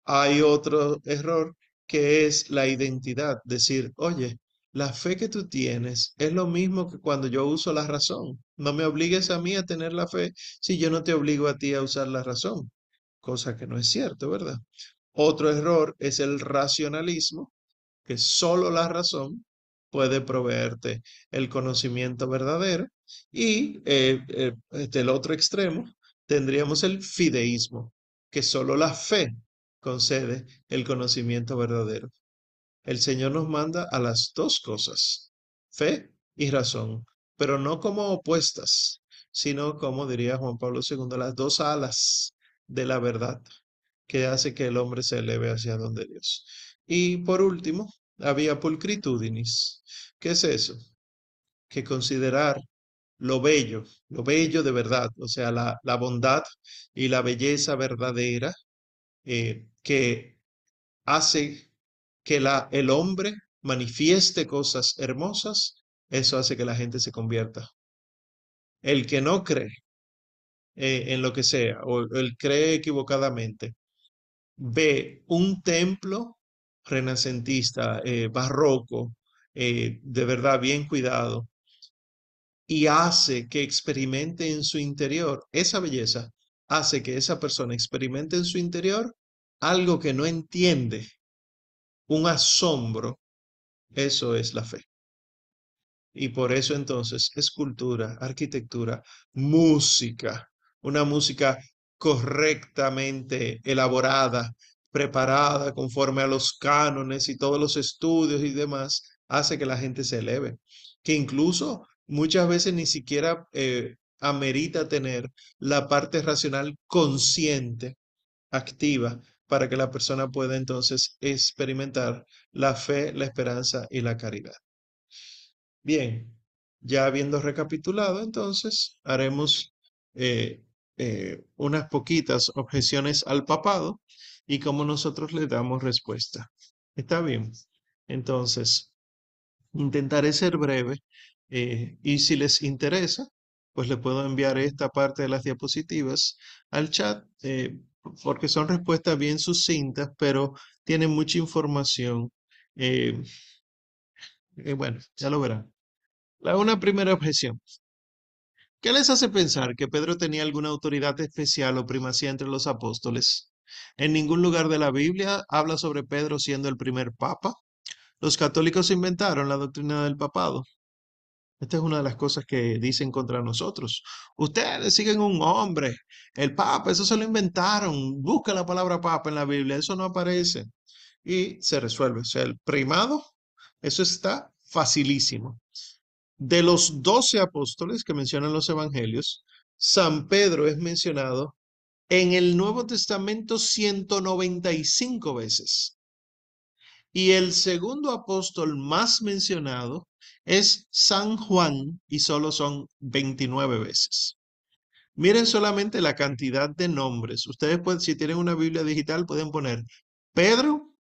Hay otro error que es la identidad, decir, oye, la fe que tú tienes es lo mismo que cuando yo uso la razón. No me obligues a mí a tener la fe si yo no te obligo a ti a usar la razón, cosa que no es cierto, ¿verdad? Otro error es el racionalismo, que solo la razón puede proveerte el conocimiento verdadero. Y eh, eh, del otro extremo tendríamos el fideísmo, que solo la fe concede el conocimiento verdadero. El Señor nos manda a las dos cosas, fe y razón, pero no como opuestas, sino como diría Juan Pablo II, las dos alas de la verdad que hace que el hombre se eleve hacia donde Dios. Y por último, había pulcritudinis. ¿Qué es eso? Que considerar lo bello, lo bello de verdad, o sea, la, la bondad y la belleza verdadera eh, que hace que la, el hombre manifieste cosas hermosas, eso hace que la gente se convierta. El que no cree eh, en lo que sea, o el cree equivocadamente, ve un templo renacentista, eh, barroco, de verdad bien cuidado, y hace que experimente en su interior esa belleza, hace que esa persona experimente en su interior algo que no entiende un asombro, eso es la fe. Y por eso entonces escultura, arquitectura, música, una música correctamente elaborada, preparada conforme a los cánones y todos los estudios y demás, hace que la gente se eleve, que incluso muchas veces ni siquiera eh, amerita tener la parte racional consciente, activa, para que la persona pueda entonces experimentar la fe, la esperanza y la caridad. Bien, ya habiendo recapitulado, entonces haremos eh, eh, unas poquitas objeciones al papado y cómo nosotros le damos respuesta. Está bien. Entonces, intentaré ser breve eh, y si les interesa, pues le puedo enviar esta parte de las diapositivas al chat porque son respuestas bien sucintas, pero tienen mucha información. Eh, eh, bueno, ya lo verán. La, una primera objeción. ¿Qué les hace pensar que Pedro tenía alguna autoridad especial o primacía entre los apóstoles? En ningún lugar de la Biblia habla sobre Pedro siendo el primer papa. Los católicos inventaron la doctrina del papado. Esta es una de las cosas que dicen contra nosotros. Ustedes siguen un hombre, el papa, eso se lo inventaron. Busca la palabra papa en la Biblia, eso no aparece. Y se resuelve. O sea, el primado, eso está facilísimo. De los doce apóstoles que mencionan los evangelios, San Pedro es mencionado en el Nuevo Testamento 195 veces. Y el segundo apóstol más mencionado es San Juan y solo son 29 veces. Miren solamente la cantidad de nombres. Ustedes pueden, si tienen una Biblia digital, pueden poner Pedro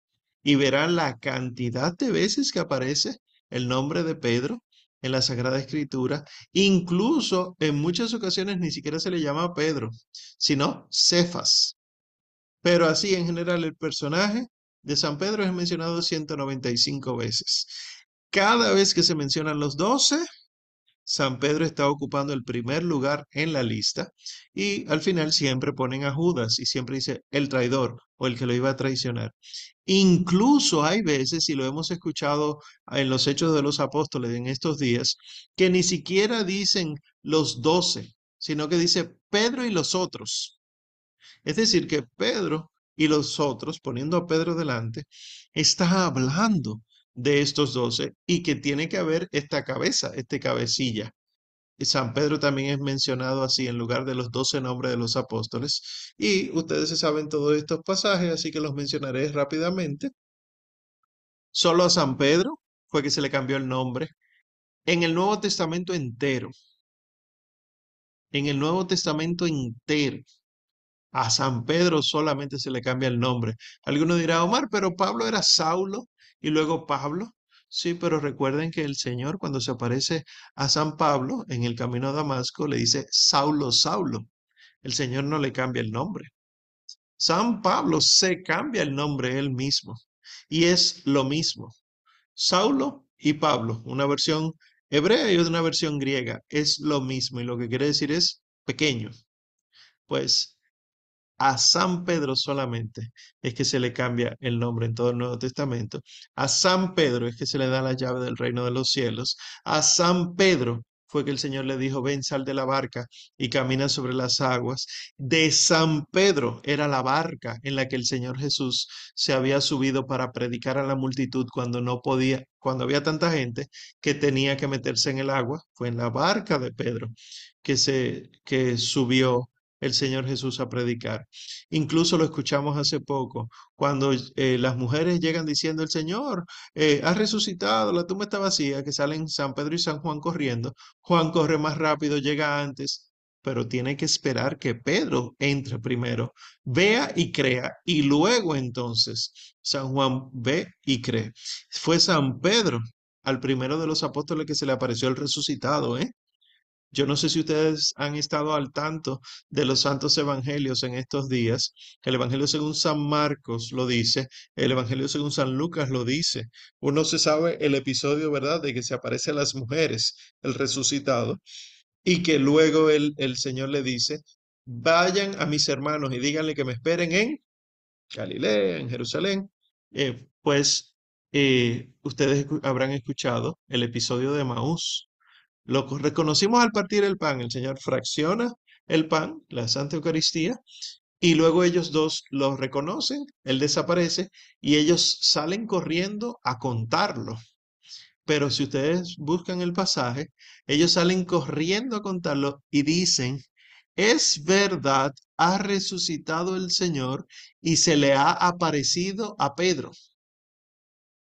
y verán la cantidad de veces que aparece el nombre de Pedro en la Sagrada Escritura. Incluso en muchas ocasiones ni siquiera se le llama Pedro, sino Cefas. Pero así en general el personaje de San Pedro es mencionado 195 veces. Cada vez que se mencionan los 12, San Pedro está ocupando el primer lugar en la lista y al final siempre ponen a Judas y siempre dice el traidor o el que lo iba a traicionar. Incluso hay veces, y lo hemos escuchado en los hechos de los apóstoles en estos días, que ni siquiera dicen los doce, sino que dice Pedro y los otros. Es decir, que Pedro y los otros, poniendo a Pedro delante, está hablando de estos doce y que tiene que haber esta cabeza, este cabecilla. San Pedro también es mencionado así en lugar de los doce nombres de los apóstoles. Y ustedes se saben todos estos pasajes, así que los mencionaré rápidamente. Solo a San Pedro fue que se le cambió el nombre. En el Nuevo Testamento entero. En el Nuevo Testamento entero. A San Pedro solamente se le cambia el nombre. Alguno dirá, Omar, pero Pablo era Saulo y luego Pablo. Sí, pero recuerden que el Señor cuando se aparece a San Pablo en el camino a Damasco le dice Saulo, Saulo. El Señor no le cambia el nombre. San Pablo se cambia el nombre él mismo y es lo mismo. Saulo y Pablo, una versión hebrea y una versión griega, es lo mismo y lo que quiere decir es pequeño. Pues a San Pedro solamente es que se le cambia el nombre en todo el Nuevo Testamento. A San Pedro es que se le da la llave del reino de los cielos. A San Pedro fue que el Señor le dijo, ven, sal de la barca y camina sobre las aguas. De San Pedro era la barca en la que el Señor Jesús se había subido para predicar a la multitud cuando no podía, cuando había tanta gente que tenía que meterse en el agua. Fue en la barca de Pedro que se que subió el Señor Jesús a predicar. Incluso lo escuchamos hace poco, cuando eh, las mujeres llegan diciendo, el Señor eh, ha resucitado, la tumba está vacía, que salen San Pedro y San Juan corriendo. Juan corre más rápido, llega antes, pero tiene que esperar que Pedro entre primero, vea y crea, y luego entonces San Juan ve y cree. Fue San Pedro al primero de los apóstoles que se le apareció el resucitado, ¿eh? Yo no sé si ustedes han estado al tanto de los santos evangelios en estos días. El evangelio según San Marcos lo dice, el evangelio según San Lucas lo dice. Uno se sabe el episodio, ¿verdad?, de que se aparece a las mujeres, el resucitado, y que luego el, el Señor le dice, vayan a mis hermanos y díganle que me esperen en Galilea, en Jerusalén. Eh, pues eh, ustedes habrán escuchado el episodio de Maús lo reconocimos al partir el pan. El Señor fracciona el pan, la Santa Eucaristía, y luego ellos dos lo reconocen, Él desaparece y ellos salen corriendo a contarlo. Pero si ustedes buscan el pasaje, ellos salen corriendo a contarlo y dicen, es verdad, ha resucitado el Señor y se le ha aparecido a Pedro.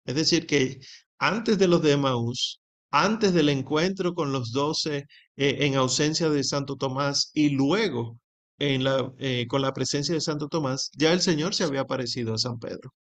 Es decir, que antes de los de Maús, antes del encuentro con los doce eh, en ausencia de Santo Tomás y luego eh, con la presencia de Santo Tomás, ya el Señor se había aparecido a San Pedro.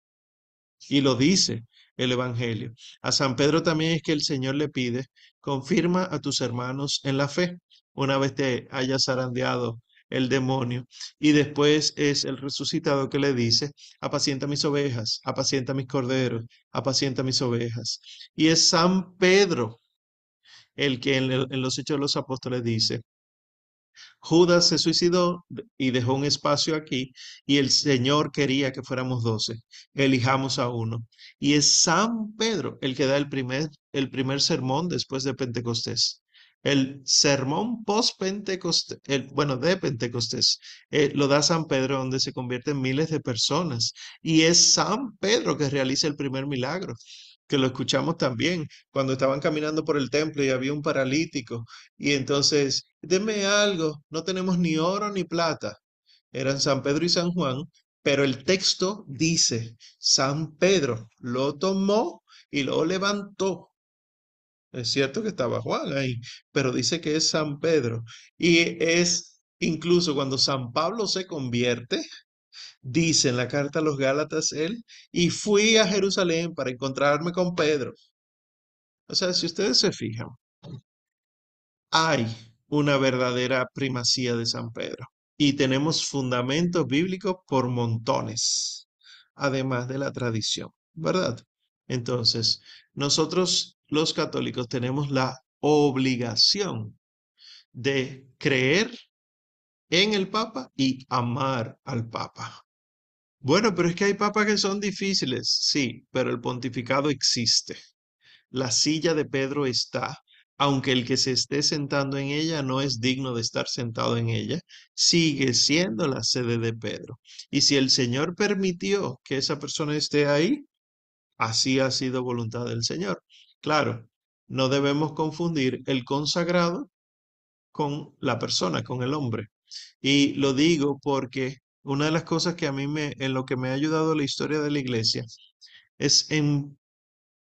Y lo dice el Evangelio. A San Pedro también es que el Señor le pide, confirma a tus hermanos en la fe, una vez te hayas zarandeado el demonio. Y después es el resucitado que le dice, apacienta mis ovejas, apacienta mis corderos, apacienta mis ovejas. Y es San Pedro el que en, los Hechos de los Apóstoles dice, Judas se suicidó y dejó un espacio aquí y el Señor quería que fuéramos doce. Elijamos a uno. Y es San Pedro el que da el primer, el primer sermón después de Pentecostés. El sermón post-Pentecostés, bueno, de Pentecostés, eh, lo da San Pedro donde se convierten miles de personas. Y es San Pedro que realiza el primer milagro que lo escuchamos también cuando estaban caminando por el templo y había un paralítico y entonces, denme algo, no tenemos ni oro ni plata. Eran San Pedro y San Juan, pero el texto dice, San Pedro lo tomó y lo levantó. Es cierto que estaba Juan ahí, pero dice que es San Pedro. Y es incluso cuando San Pablo se convierte, Dice en la carta a los Gálatas él, y fui a Jerusalén para encontrarme con Pedro. O sea, si ustedes se fijan, hay una verdadera primacía de San Pedro y tenemos fundamentos bíblicos por montones, además de la tradición, ¿verdad? Entonces, nosotros los católicos tenemos la obligación de creer en el Papa y amar al Papa. Bueno, pero es que hay papas que son difíciles, sí, pero el pontificado existe. La silla de Pedro está, aunque el que se esté sentando en ella no es digno de estar sentado en ella, sigue siendo la sede de Pedro. Y si el Señor permitió que esa persona esté ahí, así ha sido voluntad del Señor. Claro, no debemos confundir el consagrado con la persona, con el hombre. Y lo digo porque una de las cosas que a mí me, en lo que me ha ayudado la historia de la iglesia, es en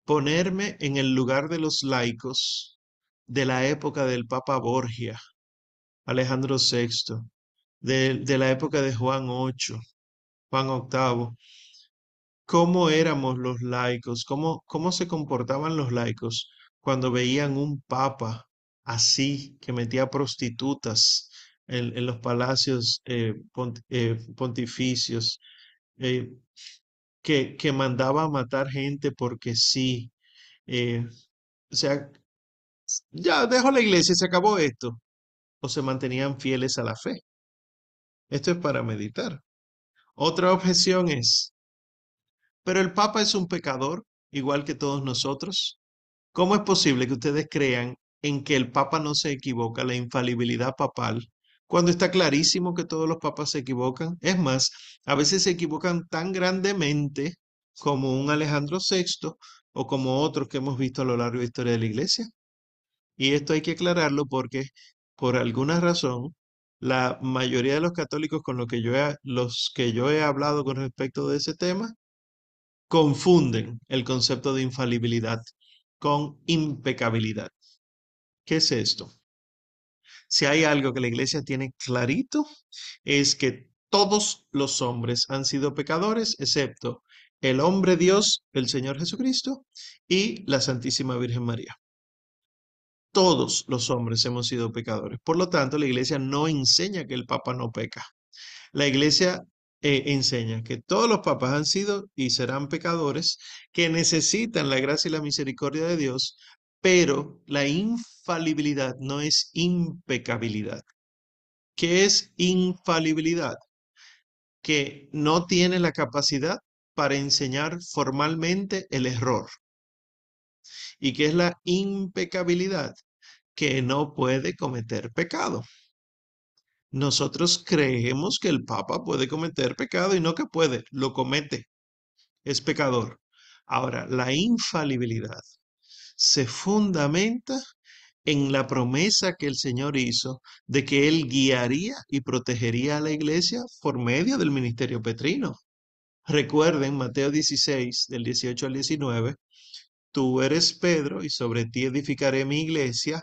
ponerme en el lugar de los laicos de la época del Papa Borgia, Alejandro VI, de, de la época de Juan VIII, Juan VIII, cómo éramos los laicos, cómo, cómo se comportaban los laicos cuando veían un papa así, que metía prostitutas en, los palacios eh, eh, pontificios, eh, que, que, mandaba a matar gente porque sí. o sea, ya dejo la iglesia, se acabó esto. O se mantenían fieles a la fe. Esto es para meditar. Otra objeción es, pero el Papa es un pecador, igual que todos nosotros. ¿Cómo es posible que ustedes crean en que el Papa no se equivoca, la infalibilidad papal, cuando está clarísimo que todos los papas se equivocan. Es más, a veces se equivocan tan grandemente como un Alejandro VI o como otros que hemos visto a lo largo de la historia de la Iglesia. Y esto hay que aclararlo porque por alguna razón la mayoría de los católicos con que yo los que yo he hablado con respecto de ese tema confunden el concepto de infalibilidad con impecabilidad. ¿Qué es esto? Si hay algo que la iglesia tiene clarito, es que todos los hombres han sido pecadores, excepto el hombre Dios, el Señor Jesucristo, y la Santísima Virgen María. Todos los hombres hemos sido pecadores. Por lo tanto, la iglesia no enseña que el Papa no peca. La iglesia eh, enseña que todos los papas han sido y serán pecadores, que necesitan la gracia y la misericordia de Dios, pero la infalibilidad no es impecabilidad. ¿Qué es infalibilidad? Que no tiene la capacidad para enseñar formalmente el error. ¿Y qué es la impecabilidad? Que no puede cometer pecado. Nosotros creemos que el Papa puede cometer pecado y no que puede, lo comete. Es pecador. Ahora, la infalibilidad se fundamenta en la promesa que el Señor hizo de que Él guiaría y protegería a la iglesia por medio del ministerio petrino. Recuerden Mateo 16, del 18 al 19, tú eres Pedro y sobre ti edificaré mi iglesia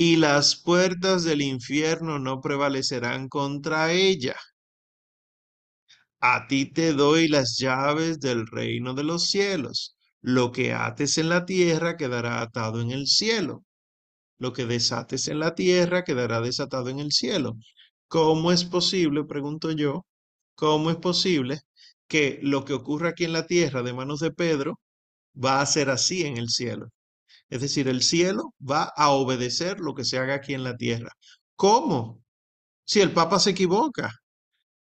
y las puertas del infierno no prevalecerán contra ella. A ti te doy las llaves del reino de los cielos. Lo que ates en la tierra quedará atado en el cielo. Lo que desates en la tierra quedará desatado en el cielo. ¿Cómo es posible, pregunto yo, cómo es posible que lo que ocurra aquí en la tierra de manos de Pedro va a ser así en el cielo? Es decir, el cielo va a obedecer lo que se haga aquí en la tierra. ¿Cómo? Si el Papa se equivoca.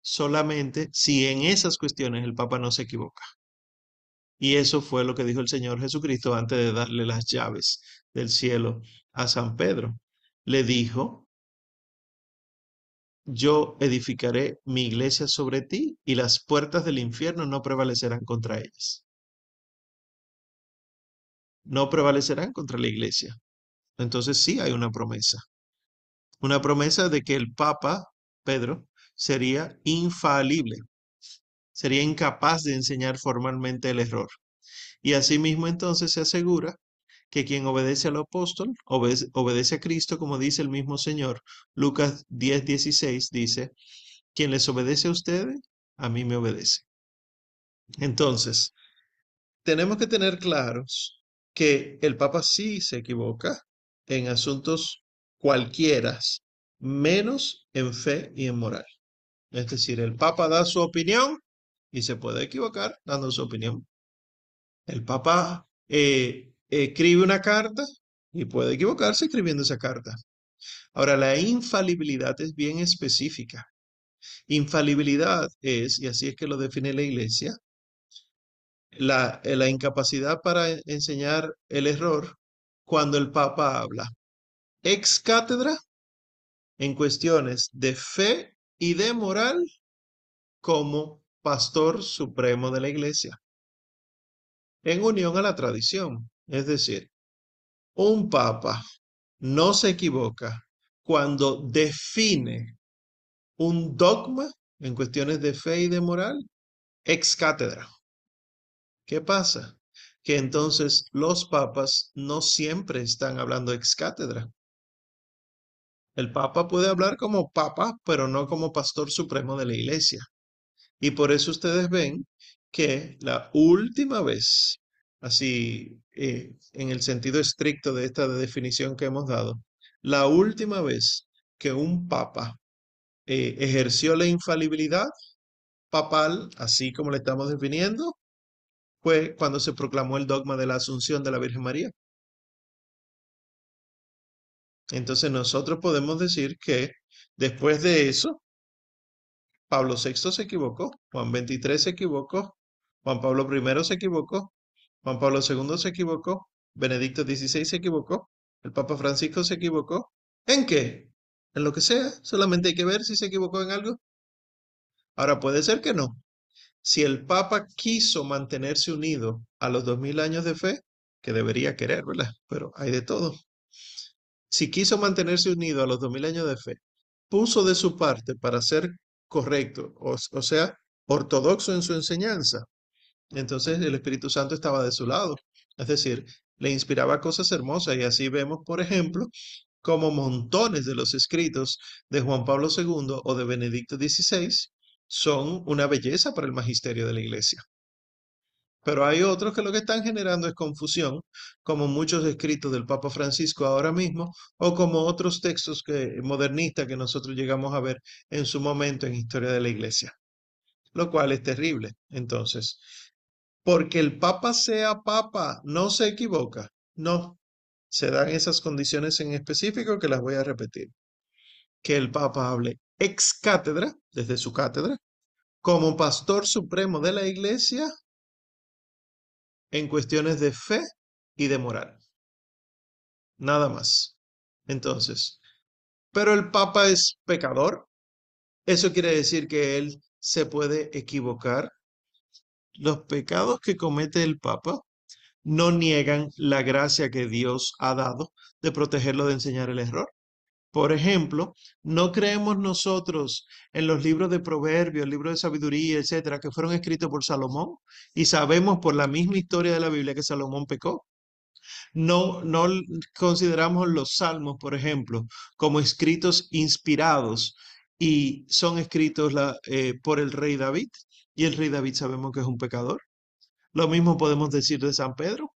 Solamente si en esas cuestiones el Papa no se equivoca. Y eso fue lo que dijo el Señor Jesucristo antes de darle las llaves del cielo a San Pedro. Le dijo, yo edificaré mi iglesia sobre ti y las puertas del infierno no prevalecerán contra ellas. No prevalecerán contra la iglesia. Entonces sí hay una promesa. Una promesa de que el Papa, Pedro, sería infalible sería incapaz de enseñar formalmente el error. Y asimismo entonces se asegura que quien obedece al apóstol obedece, a Cristo, como dice el mismo Señor. Lucas 10, 16 dice, quien les obedece a ustedes, a mí me obedece. Entonces, tenemos que tener claros que el Papa sí se equivoca en asuntos cualquiera, menos en fe y en moral. Es decir, el Papa da su opinión y se puede equivocar dando su opinión. El Papa eh, escribe una carta y puede equivocarse escribiendo esa carta. Ahora, la infalibilidad es bien específica. Infalibilidad es, y así es que lo define la iglesia, la, eh, la incapacidad para enseñar el error cuando el Papa habla ex cátedra en cuestiones de fe y de moral como pastor supremo de la iglesia, en unión a la tradición. Es decir, un papa no se equivoca cuando define un dogma en cuestiones de fe y de moral ex cátedra. ¿Qué pasa? Que entonces los papas no siempre están hablando ex cátedra. El papa puede hablar como papa, pero no como pastor supremo de la iglesia. Y por eso ustedes ven que la última vez, así eh, en el sentido estricto de esta definición que hemos dado, la última vez que un papa eh, ejerció la infalibilidad papal, así como le estamos definiendo, fue cuando se proclamó el dogma de la Asunción de la Virgen María. Entonces nosotros podemos decir que después de eso, Pablo VI se equivocó, Juan XXIII se equivocó, Juan Pablo I se equivocó, Juan Pablo II se equivocó, Benedicto XVI se equivocó, el Papa Francisco se equivocó. ¿En qué? En lo que sea, solamente hay que ver si se equivocó en algo. Ahora puede ser que no. Si el Papa quiso mantenerse unido a los dos mil años de fe, que debería querer, ¿verdad? Pero hay de todo. Si quiso mantenerse unido a los dos mil años de fe, puso de su parte para ser correcto, o, o sea, ortodoxo en su enseñanza. Entonces el Espíritu Santo estaba de su lado. Es decir, le inspiraba cosas hermosas y así vemos, por ejemplo, como montones de los escritos de Juan Pablo II o de Benedicto XVI son una belleza para el magisterio de la iglesia. Pero hay otros que lo que están generando es confusión, como muchos escritos del Papa Francisco ahora mismo, o como otros textos que, modernistas que nosotros llegamos a ver en su momento en historia de la iglesia, lo cual es terrible. Entonces, porque el Papa sea Papa, no se equivoca, no, se dan esas condiciones en específico que las voy a repetir. Que el Papa hable ex cátedra, desde su cátedra, como pastor supremo de la iglesia en cuestiones de fe y de moral. Nada más. Entonces, pero el Papa es pecador. Eso quiere decir que él se puede equivocar. Los pecados que comete el Papa no niegan la gracia que Dios ha dado de protegerlo de enseñar el error. Por ejemplo, no creemos nosotros en los libros de proverbios, libros de sabiduría, etcétera, que fueron escritos por Salomón y sabemos por la misma historia de la Biblia que Salomón pecó. No, no consideramos los salmos, por ejemplo, como escritos inspirados y son escritos eh, por el rey David y el rey David sabemos que es un pecador. Lo mismo podemos decir de San Pedro.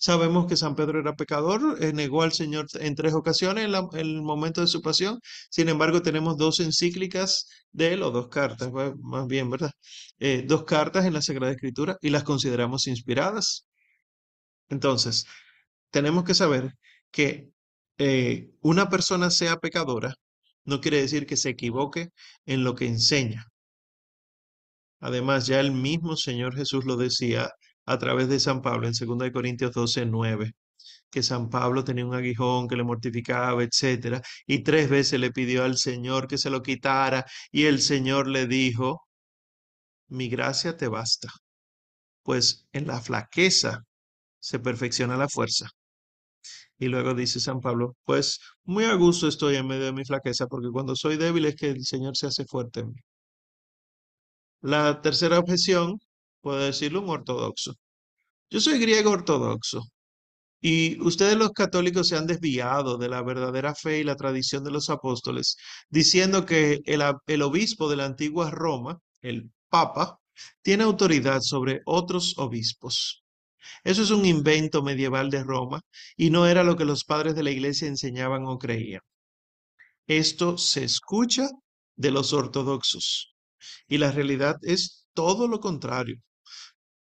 Sabemos que San Pedro era pecador, eh, negó al Señor en tres ocasiones en, el momento de su pasión. Sin embargo, tenemos dos encíclicas de él, o dos cartas, más bien, ¿verdad? Eh, dos cartas en la Sagrada Escritura y las consideramos inspiradas. Entonces, tenemos que saber que eh, una persona sea pecadora no quiere decir que se equivoque en lo que enseña. Además, ya el mismo Señor Jesús lo decía a través de San Pablo en 2 Corintios 12, 9, que San Pablo tenía un aguijón que le mortificaba, etcétera, y tres veces le pidió al Señor que se lo quitara, y el Señor le dijo, mi gracia te basta, pues en la flaqueza se perfecciona la fuerza. Y luego dice San Pablo, pues muy a gusto estoy en medio de mi flaqueza, porque cuando soy débil es que el Señor se hace fuerte en mí. La tercera objeción puede decirlo un ortodoxo. Yo soy griego ortodoxo y ustedes los católicos se han desviado de la verdadera fe y la tradición de los apóstoles, diciendo que el, el obispo de la antigua Roma, el Papa, tiene autoridad sobre otros obispos. Eso es un invento medieval de Roma y no era lo que los padres de la iglesia enseñaban o creían. esto se escucha de los ortodoxos. Y la realidad es todo lo contrario.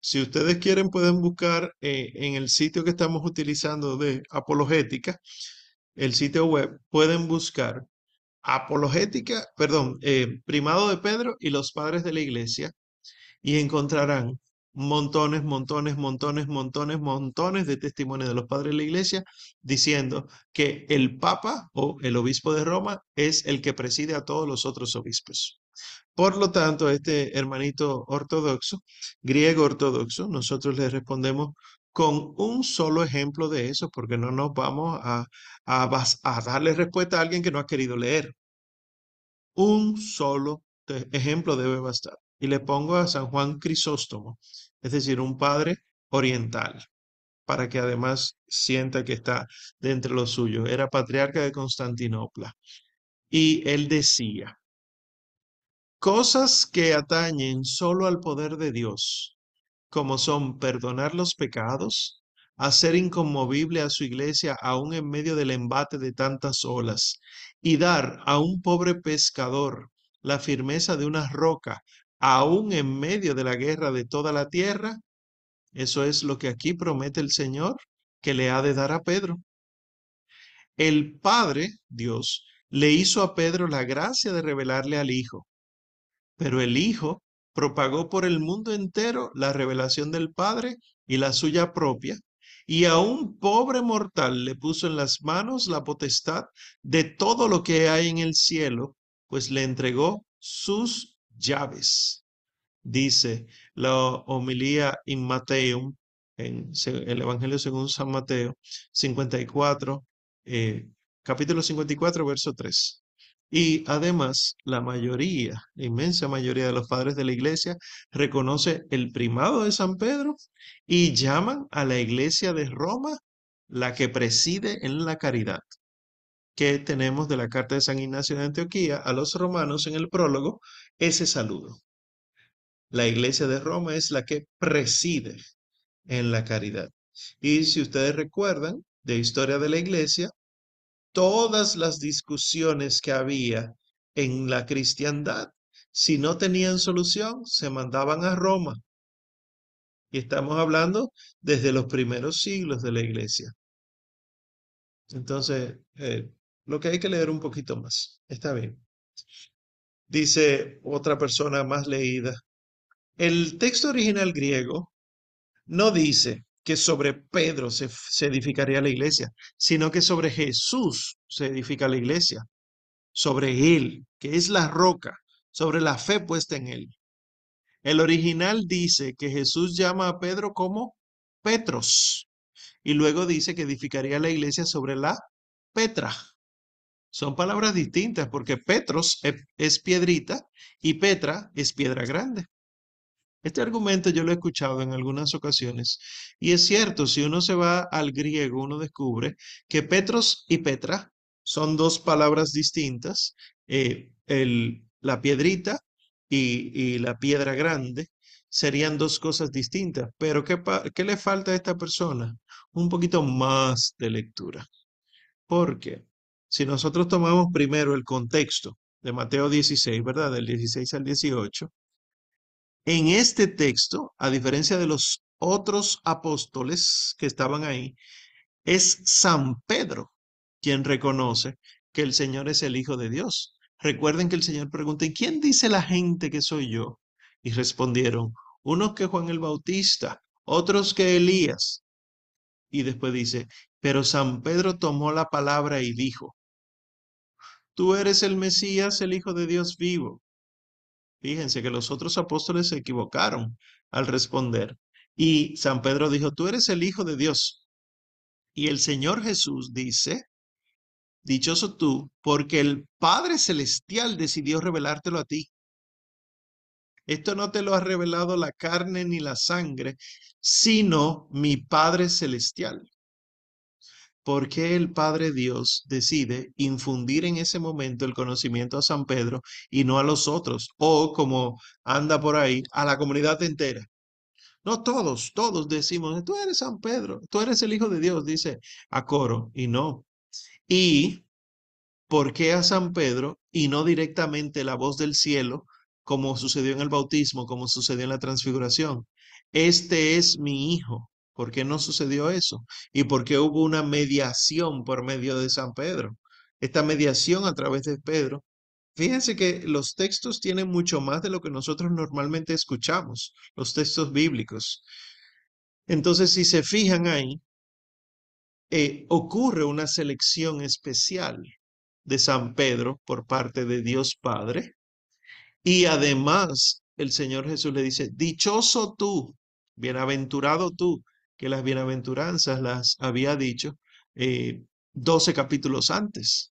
Si ustedes quieren, pueden buscar eh, en el sitio que estamos utilizando de apologética, el sitio web, pueden buscar apologética, perdón, eh, primado de Pedro y los padres de la iglesia, y encontrarán montones, montones, montones, montones, montones de testimonios de los padres de la iglesia diciendo que el Papa o el obispo de Roma es el que preside a todos los otros obispos. Por lo tanto, este hermanito ortodoxo, griego ortodoxo, nosotros le respondemos con un solo ejemplo de eso, porque no nos vamos a, a, darle respuesta a alguien que no ha querido leer. Un solo ejemplo debe bastar. Y le pongo a San Juan Crisóstomo, es decir, un padre oriental, para que además sienta que está de entre los suyos. Era patriarca de Constantinopla. Y él decía, cosas que atañen solo al poder de Dios, como son perdonar los pecados, hacer inconmovible a su iglesia aún en medio del embate de tantas olas, y dar a un pobre pescador la firmeza de una roca, aún en medio de la guerra de toda la tierra, eso es lo que aquí promete el Señor que le ha de dar a Pedro. El Padre, Dios, le hizo a Pedro la gracia de revelarle al Hijo, pero el Hijo propagó por el mundo entero la revelación del Padre y la suya propia, y a un pobre mortal le puso en las manos la potestad de todo lo que hay en el cielo, pues le entregó sus llaves. Dice la homilía in Mateum, en el Evangelio según San Mateo, 54, eh, capítulo 54, verso 3. Y además, la mayoría, la inmensa mayoría de los padres de la iglesia reconoce el primado de San Pedro y llaman a la iglesia de Roma la que preside en la caridad. Que tenemos de la carta de San Ignacio de Antioquía a los romanos en el prólogo ese saludo. La iglesia de Roma es la que preside en la caridad. Y si ustedes recuerdan de historia de la iglesia, todas las discusiones que había en la cristiandad, si no tenían solución, se mandaban a Roma. Y estamos hablando desde los primeros siglos de la iglesia. Entonces, eh, lo que hay que leer un poquito más. Está bien. Dice otra persona más leída. El texto original griego no dice que sobre Pedro se, edificaría la iglesia, sino que sobre Jesús se edifica la iglesia, sobre Él, que es la roca, sobre la fe puesta en Él. El original dice que Jesús llama a Pedro como Petros y luego dice que edificaría la iglesia sobre la Petra. Son palabras distintas porque Petros es piedrita y Petra es piedra grande. Este argumento yo lo he escuchado en algunas ocasiones y es cierto, si uno se va al griego, uno descubre que Petros y Petra son dos palabras distintas, eh, el, la piedrita y, la piedra grande serían dos cosas distintas, pero ¿qué, ¿qué le falta a esta persona? Un poquito más de lectura. Porque si nosotros tomamos primero el contexto de Mateo 16, ¿verdad? Del 16 al 18, en este texto, a diferencia de los otros apóstoles que estaban ahí, es San Pedro quien reconoce que el Señor es el Hijo de Dios. Recuerden que el Señor pregunta, ¿y quién dice la gente que soy yo? Y respondieron, unos que Juan el Bautista, otros que Elías. Y después dice, pero San Pedro tomó la palabra y dijo, tú eres el Mesías, el Hijo de Dios vivo. Fíjense que los otros apóstoles se equivocaron al responder. Y San Pedro dijo, tú eres el Hijo de Dios. Y el Señor Jesús dice, dichoso tú, porque el Padre Celestial decidió revelártelo a ti. Esto no te lo ha revelado la carne ni la sangre, sino mi Padre Celestial. ¿Por qué el Padre Dios decide infundir en ese momento el conocimiento a San Pedro y no a los otros? O como anda por ahí, a la comunidad entera. No todos, todos decimos, tú eres San Pedro, tú eres el Hijo de Dios, dice a coro, y no. Y ¿por qué a San Pedro y no directamente la voz del cielo, como sucedió en el bautismo, como sucedió en la transfiguración? Este es mi hijo. ¿Por qué no sucedió eso? ¿Y por qué hubo una mediación por medio de San Pedro? Esta mediación a través de Pedro. Fíjense que los textos tienen mucho más de lo que nosotros normalmente escuchamos, los textos bíblicos. Entonces, si se fijan ahí, eh, ocurre una selección especial de San Pedro por parte de Dios Padre. Y además el Señor Jesús le dice, dichoso tú, bienaventurado tú, que las bienaventuranzas las había dicho eh, 12 capítulos antes.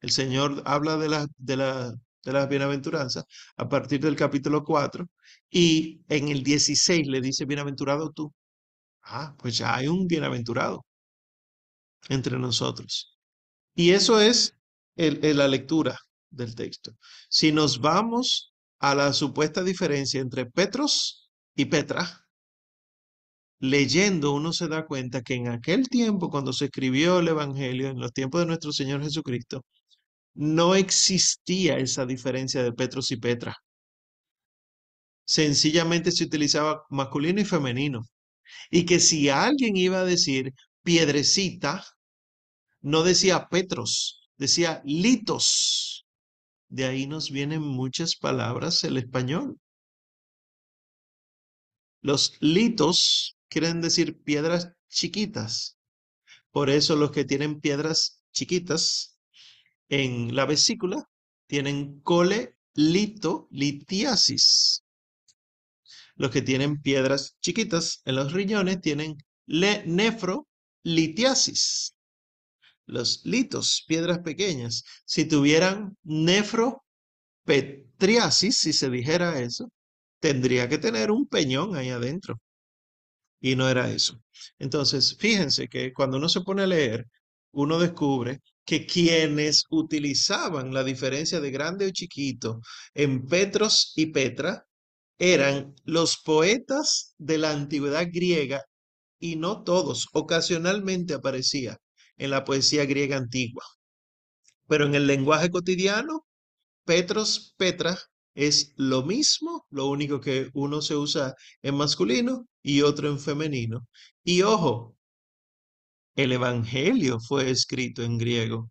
El Señor habla de, la, de, la, de las bienaventuranzas a partir del capítulo 4 y en el 16 le dice, bienaventurado tú. Ah, pues ya hay un bienaventurado entre nosotros. Y eso es el, el, la lectura del texto. Si nos vamos a la supuesta diferencia entre Petros y Petra, leyendo uno se da cuenta que en aquel tiempo, cuando se escribió el Evangelio, en los tiempos de nuestro Señor Jesucristo, no existía esa diferencia de Petros y Petra. Sencillamente se utilizaba masculino y femenino. Y que si alguien iba a decir piedrecita, no decía Petros, decía litos. De ahí nos vienen muchas palabras el español. Los litos quieren decir piedras chiquitas. Por eso los que tienen piedras chiquitas en la vesícula tienen cole lito litiasis. Los que tienen piedras chiquitas en los riñones tienen le nefrolitiasis. Los litos, piedras pequeñas, si tuvieran nefropetriasis, si se dijera eso, tendría que tener un peñón ahí adentro. Y no era eso. Entonces, fíjense que cuando uno se pone a leer, uno descubre que quienes utilizaban la diferencia de grande o chiquito en Petros y Petra eran los poetas de la antigüedad griega y no todos, ocasionalmente aparecía en la poesía griega antigua. Pero en el lenguaje cotidiano, Petros, Petra es lo mismo, lo único que uno se usa en masculino y otro en femenino. Y ojo, el Evangelio fue escrito en griego,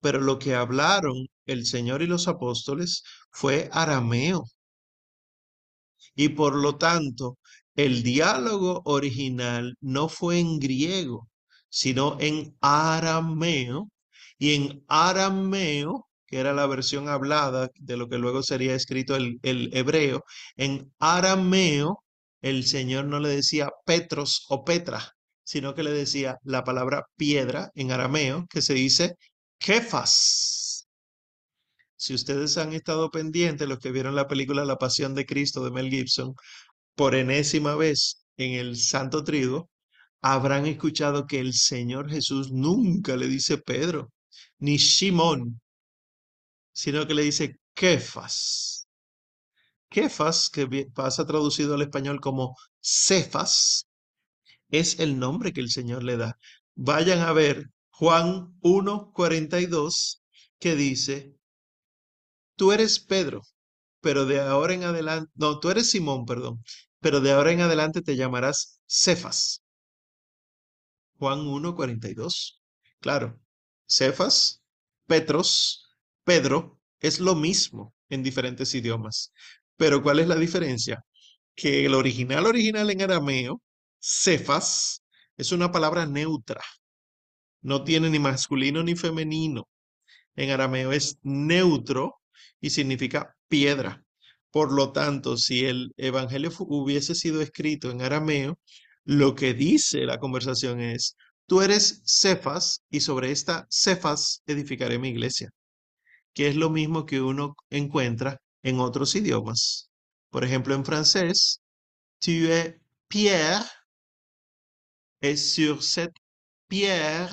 pero lo que hablaron el Señor y los apóstoles fue arameo. Y por lo tanto, el diálogo original no fue en griego, sino en arameo. Y en arameo, que era la versión hablada de lo que luego sería escrito el, el hebreo, en arameo el Señor no le decía Petros o Petra, sino que le decía la palabra piedra en arameo, que se dice Kefas. Si ustedes han estado pendientes, los que vieron la película La Pasión de Cristo de Mel Gibson, por enésima vez en el Santo Trigo, habrán escuchado que el Señor Jesús nunca le dice Pedro, ni Simón, sino que le dice Kefas. Kefas, que pasa traducido al español como Cefas, es el nombre que el Señor le da. Vayan a ver Juan 1:42, que dice, tú eres Pedro, pero de ahora en adelante, no, tú eres Simón, perdón, pero de ahora en adelante te llamarás Cefas. Juan 1:42. Claro, Cefas, Petros, Pedro, es lo mismo en diferentes idiomas. Pero ¿cuál es la diferencia? Que el original original en arameo, cefas, es una palabra neutra. No tiene ni masculino ni femenino. En arameo es neutro y significa piedra. Por lo tanto, si el evangelio hubiese sido escrito en arameo, lo que dice la conversación es, tú eres Cefas y sobre esta Cefas edificaré mi iglesia, que es lo mismo que uno encuentra en otros idiomas. Por ejemplo, en francés, tu es Pierre, et sur cette pierre,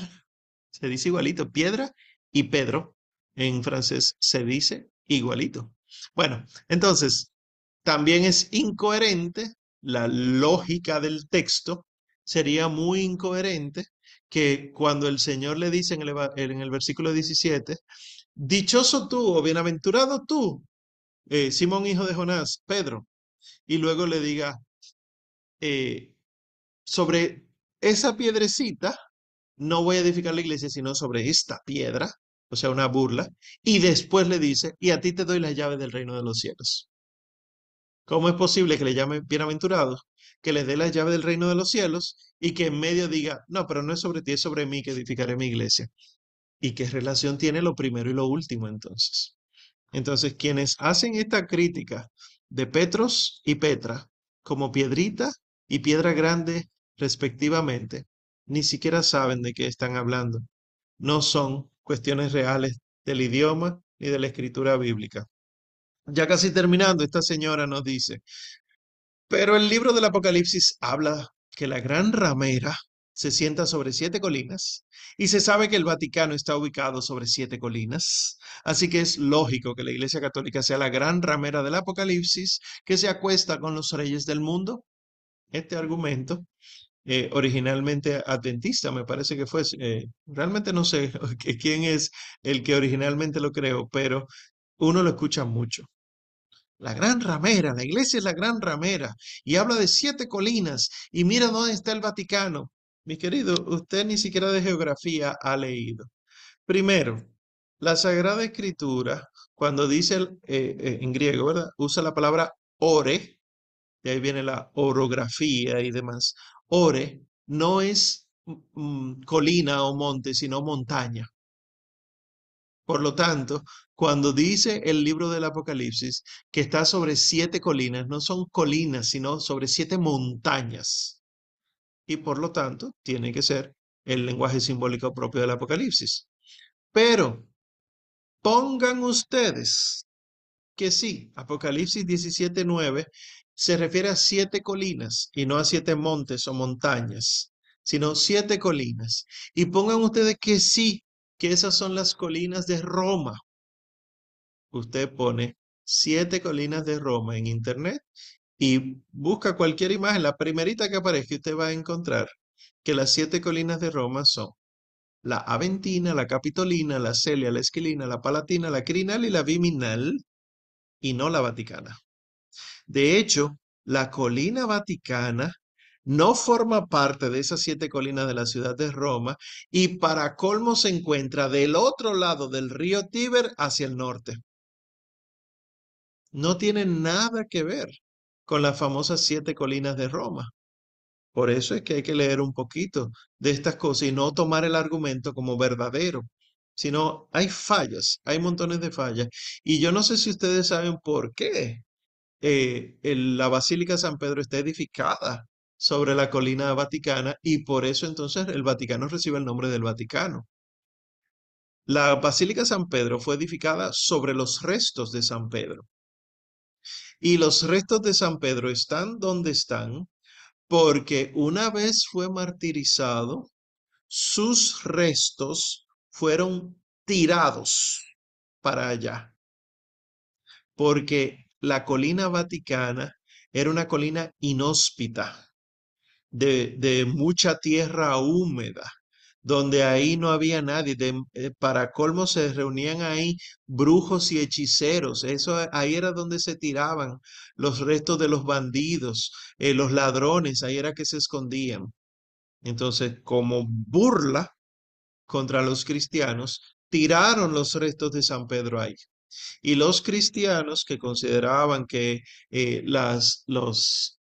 se dice igualito, piedra y Pedro, en francés se dice igualito. Bueno, entonces, también es incoherente la lógica del texto, sería muy incoherente que cuando el Señor le dice en el, en el versículo 17, dichoso tú o bienaventurado tú, eh, Simón hijo de Jonás, Pedro, y luego le diga, eh, sobre esa piedrecita, no voy a edificar la iglesia, sino sobre esta piedra, o sea, una burla, y después le dice, y a ti te doy las llaves del reino de los cielos. ¿Cómo es posible que le llame bienaventurados, que les dé las llaves del reino de los cielos y que en medio diga, no, pero no es sobre ti, es sobre mí que edificaré mi iglesia? ¿Y qué relación tiene lo primero y lo último entonces? Entonces, quienes hacen esta crítica de Petros y Petra como piedrita y piedra grande respectivamente, ni siquiera saben de qué están hablando. No son cuestiones reales del idioma ni de la escritura bíblica. Ya casi terminando, esta señora nos dice, pero el libro del Apocalipsis habla que la gran ramera se sienta sobre siete colinas y se sabe que el Vaticano está ubicado sobre siete colinas, así que es lógico que la Iglesia Católica sea la gran ramera del Apocalipsis que se acuesta con los reyes del mundo. Este argumento, eh, originalmente adventista, me parece que fue, eh, realmente no sé quién es el que originalmente lo creó, pero uno lo escucha mucho. La gran ramera, la iglesia es la gran ramera y habla de siete colinas y mira dónde está el Vaticano. Mi querido, usted ni siquiera de geografía ha leído. Primero, la Sagrada Escritura, cuando dice eh, eh, en griego, ¿verdad? Usa la palabra ore, y ahí viene la orografía y demás. Ore no es mm, mm, colina o monte, sino montaña. Por lo tanto, cuando dice el libro del Apocalipsis que está sobre siete colinas, no son colinas, sino sobre siete montañas. Y por lo tanto, tiene que ser el lenguaje simbólico propio del Apocalipsis. Pero pongan ustedes que sí, Apocalipsis 17:9 se refiere a siete colinas y no a siete montes o montañas, sino siete colinas. Y pongan ustedes que sí, que esas son las colinas de Roma. Usted pone siete colinas de Roma en internet y busca cualquier imagen, la primerita que aparezca, usted va a encontrar que las siete colinas de Roma son la Aventina, la Capitolina, la Celia, la Esquilina, la Palatina, la Crinal y la Viminal, y no la Vaticana. De hecho, la colina vaticana no forma parte de esas siete colinas de la ciudad de Roma y para colmo se encuentra del otro lado del río Tíber hacia el norte. No tiene nada que ver con las famosas siete colinas de Roma. Por eso es que hay que leer un poquito de estas cosas y no tomar el argumento como verdadero, sino hay fallas, hay montones de fallas. Y yo no sé si ustedes saben por qué eh, la Basílica San Pedro está edificada sobre la colina vaticana y por eso entonces el Vaticano recibe el nombre del Vaticano. La Basílica San Pedro fue edificada sobre los restos de San Pedro. Y los restos de San Pedro están donde están porque una vez fue martirizado, sus restos fueron tirados para allá. Porque la colina vaticana era una colina inhóspita de, mucha tierra húmeda, donde ahí no había nadie. Eh, para colmo se reunían ahí brujos y hechiceros. Eso ahí era donde se tiraban los restos de los bandidos, eh, los ladrones, ahí era que se escondían. Entonces, como burla contra los cristianos, tiraron los restos de San Pedro ahí. Y los cristianos que consideraban que eh, las, los,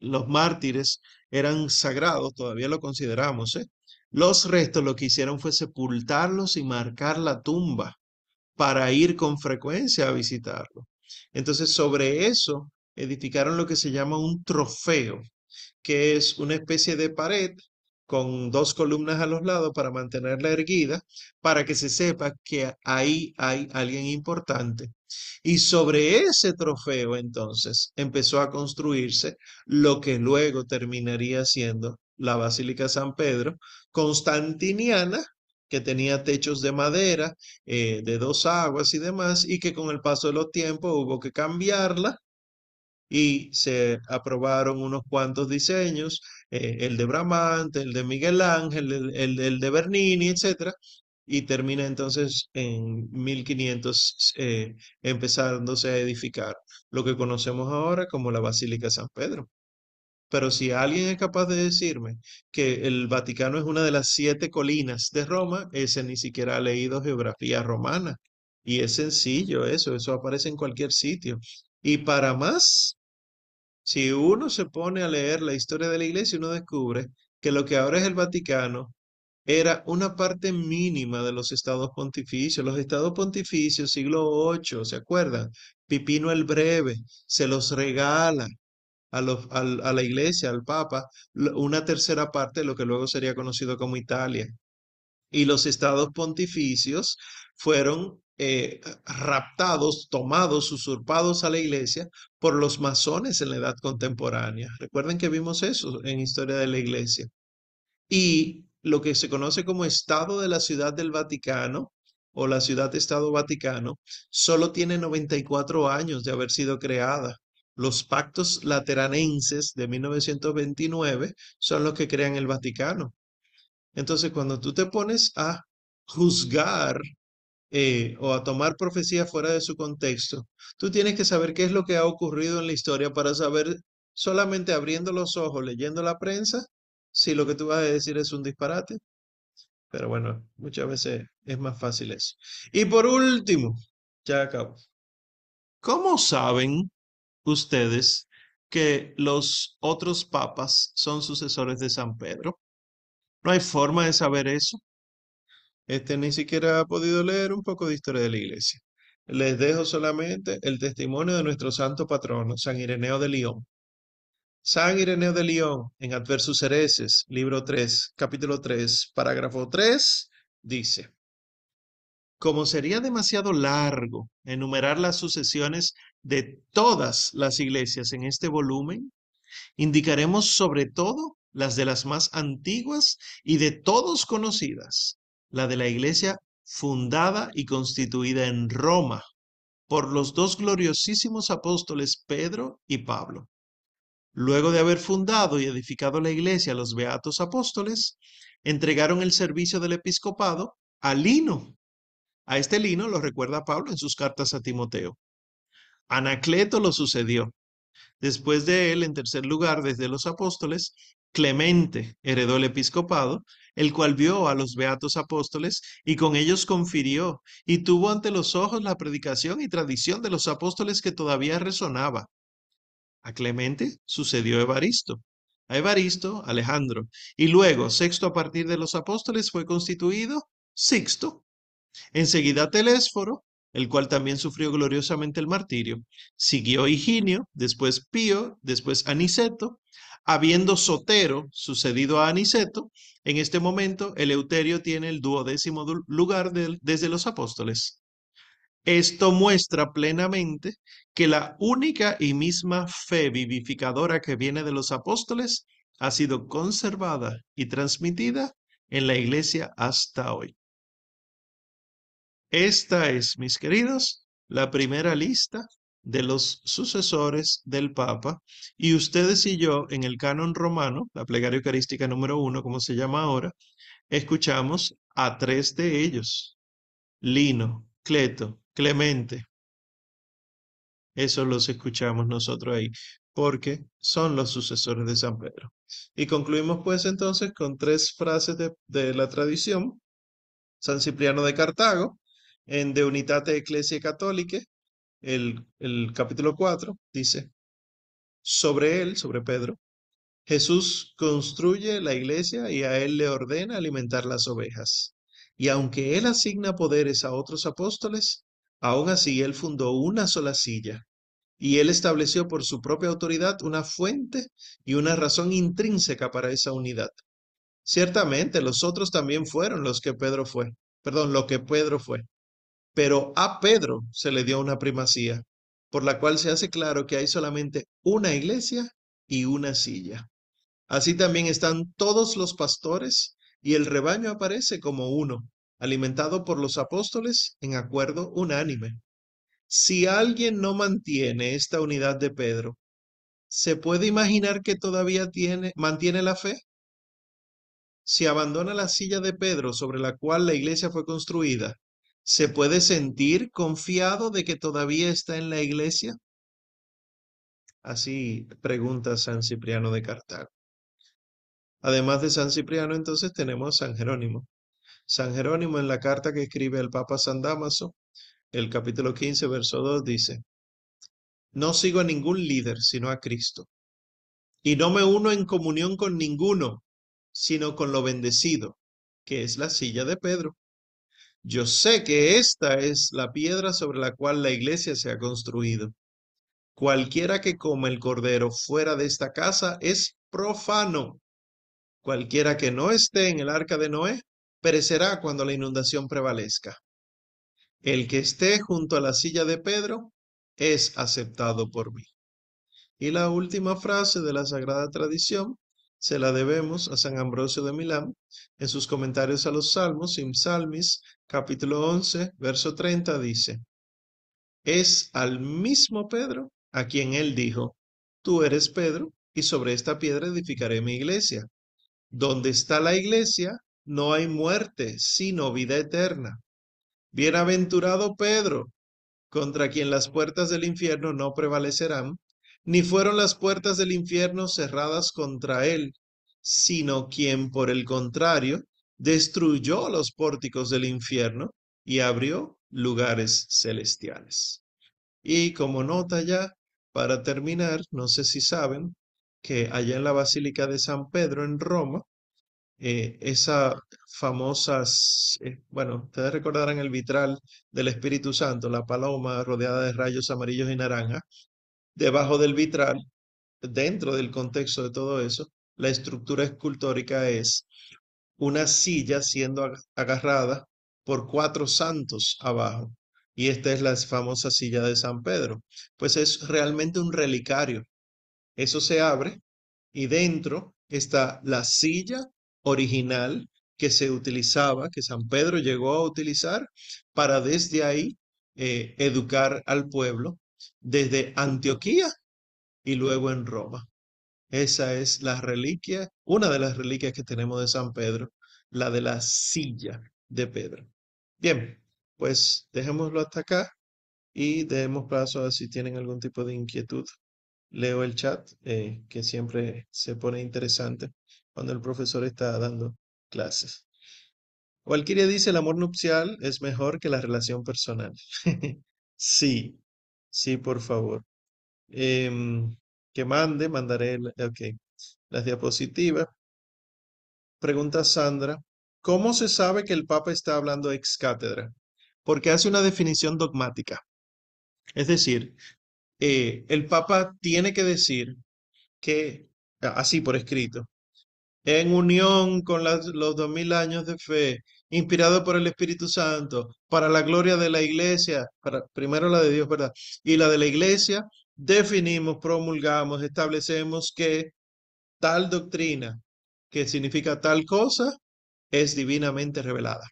los mártires eran sagrados, todavía lo consideramos, ¿eh? Los restos lo que hicieron fue sepultarlos y marcar la tumba para ir con frecuencia a visitarlo. Entonces, sobre eso edificaron lo que se llama un trofeo, que es una especie de pared con dos columnas a los lados para mantenerla erguida, para que se sepa que ahí hay alguien importante. Y sobre ese trofeo entonces empezó a construirse lo que luego terminaría siendo la Basílica San Pedro, constantiniana, que tenía techos de madera, eh, de dos aguas y demás, y que con el paso de los tiempos hubo que cambiarla y se aprobaron unos cuantos diseños, eh, el de Bramante, el de Miguel Ángel, el, el, de Bernini, etcétera, y termina entonces en 1500 eh, empezándose a edificar lo que conocemos ahora como la Basílica San Pedro. Pero si alguien es capaz de decirme que el Vaticano es una de las siete colinas de Roma, ese ni siquiera ha leído geografía romana. Y es sencillo eso, eso aparece en cualquier sitio. Y para más, si uno se pone a leer la historia de la iglesia, uno descubre que lo que ahora es el Vaticano era una parte mínima de los estados pontificios. Los estados pontificios, siglo VIII, ¿se acuerdan? Pipino el Breve se los regala a, la iglesia, al Papa, una tercera parte de lo que luego sería conocido como Italia. Y los estados pontificios fueron eh, raptados, tomados, usurpados a la iglesia por los masones en la edad contemporánea. Recuerden que vimos eso en Historia de la Iglesia. Y lo que se conoce como Estado de la Ciudad del Vaticano o la Ciudad-Estado Vaticano solo tiene 94 años de haber sido creada. Los pactos lateranenses de 1929 son los que crean el Vaticano. Entonces, cuando tú te pones a juzgar eh, o a tomar profecía fuera de su contexto, tú tienes que saber qué es lo que ha ocurrido en la historia para saber solamente abriendo los ojos, leyendo la prensa, si lo que tú vas a decir es un disparate. Pero bueno, muchas veces es más fácil eso. Y por último, ya acabo. ¿Cómo saben ustedes que los otros papas son sucesores de San Pedro? No hay forma de saber eso. Este ni siquiera ha podido leer un poco de historia de la iglesia. Les dejo solamente el testimonio de nuestro santo patrono, San Ireneo de León. San Ireneo de León, en Adversus Hereses, libro 3, capítulo 3, parágrafo 3, dice, como sería demasiado largo enumerar las sucesiones de todas las iglesias en este volumen, indicaremos sobre todo las de las más antiguas y de todos conocidas, la de la iglesia fundada y constituida en Roma por los dos gloriosísimos apóstoles Pedro y Pablo. Luego de haber fundado y edificado la iglesia los beatos apóstoles, entregaron el servicio del episcopado a Lino, a este lino lo recuerda Pablo en sus cartas a Timoteo. Anacleto lo sucedió. Después de él, en tercer lugar, desde los apóstoles, Clemente heredó el episcopado, el cual vio a los beatos apóstoles y con ellos confirió y tuvo ante los ojos la predicación y tradición de los apóstoles que todavía resonaba. A Clemente sucedió Evaristo, a Evaristo Alejandro, y luego, sexto a partir de los apóstoles, fue constituido Sixto, Enseguida Telésforo, el cual también sufrió gloriosamente el martirio. Siguió Higinio, después Pío, después Aniceto. Habiendo Sotero sucedido a Aniceto, en este momento Eleuterio tiene el duodécimo lugar desde los apóstoles. Esto muestra plenamente que la única y misma fe vivificadora que viene de los apóstoles ha sido conservada y transmitida en la iglesia hasta hoy. Esta es, mis queridos, la primera lista de los sucesores del Papa y ustedes y yo en el canon romano, la plegaria eucarística número uno, como se llama ahora, escuchamos a tres de ellos, Lino, Cleto, Clemente. Eso los escuchamos nosotros ahí, porque son los sucesores de San Pedro. Y concluimos pues entonces con tres frases de, de la tradición. San Cipriano de Cartago, en De Unitate Ecclesia Católica, el, el capítulo 4, dice, sobre él, sobre Pedro, Jesús construye la iglesia y a él le ordena alimentar las ovejas. Y aunque él asigna poderes a otros apóstoles, aún así él fundó una sola silla. Y él estableció por su propia autoridad una fuente y una razón intrínseca para esa unidad. Ciertamente los otros también fueron los que Pedro fue, perdón, lo que Pedro fue pero a Pedro se le dio una primacía, por la cual se hace claro que hay solamente una iglesia y una silla. Así también están todos los pastores y el rebaño aparece como uno, alimentado por los apóstoles en acuerdo unánime. Si alguien no mantiene esta unidad de Pedro, ¿Se puede imaginar que todavía tiene, mantiene la fe? Si abandona la silla de Pedro sobre la cual la iglesia fue construida, ¿se puede sentir confiado de que todavía está en la iglesia? Así pregunta San Cipriano de Cartago. Además de San Cipriano, entonces tenemos San Jerónimo. San Jerónimo en la carta que escribe el Papa San Damaso, el capítulo 15, verso 2 dice, No sigo a ningún líder sino a Cristo, y no me uno en comunión con ninguno, sino con lo bendecido, que es la silla de Pedro. Yo sé que esta es la piedra sobre la cual la iglesia se ha construido. Cualquiera que coma el cordero fuera de esta casa es profano. Cualquiera que no esté en el arca de Noé perecerá cuando la inundación prevalezca. El que esté junto a la silla de Pedro es aceptado por mí. Y la última frase de la Sagrada Tradición se la debemos a San Ambrosio de Milán en sus comentarios a los Salmos, Sim Salmis, capítulo 11, verso 30, dice, es al mismo Pedro a quien él dijo, tú eres Pedro, y sobre esta piedra edificaré mi iglesia. Donde está la iglesia, no hay muerte, sino vida eterna. Bienaventurado Pedro, contra quien las puertas del infierno no prevalecerán, ni fueron las puertas del infierno cerradas contra él, sino quien por el contrario destruyó los pórticos del infierno y abrió lugares celestiales. Y como nota ya, para terminar, no sé si saben que allá en la Basílica de San Pedro en Roma, eh, esa famosa, eh, bueno, ustedes recordarán el vitral del Espíritu Santo, la paloma rodeada de rayos amarillos y naranja. Debajo del vitral, dentro del contexto de todo eso, la estructura escultórica es una silla siendo agarrada por cuatro santos abajo. Y esta es la famosa silla de San Pedro. Pues es realmente un relicario. Eso se abre y dentro está la silla original que se utilizaba, que San Pedro llegó a utilizar para desde ahí eh, educar al pueblo desde Antioquía y luego en Roma. Esa es la reliquia, una de las reliquias que tenemos de San Pedro, la de la silla de Pedro. Bien, pues dejémoslo hasta acá y demos paso a si tienen algún tipo de inquietud. Leo el chat, eh, que siempre se pone interesante cuando el profesor está dando clases. Cualquiera dice el amor nupcial es mejor que la relación personal. sí, sí, por favor. Em, que mande, mandaré, ok, las diapositivas. Pregunta Sandra, ¿cómo se sabe que el Papa está hablando ex cátedra? Porque hace una definición dogmática. Es decir, eh, el Papa tiene que decir que, así por escrito, en unión con los dos mil años de fe, inspirado por el Espíritu Santo, para la gloria de la iglesia, para, primero la de Dios, ¿verdad? Y la de la iglesia, definimos, promulgamos, establecemos que tal doctrina, que significa tal cosa, es divinamente revelada.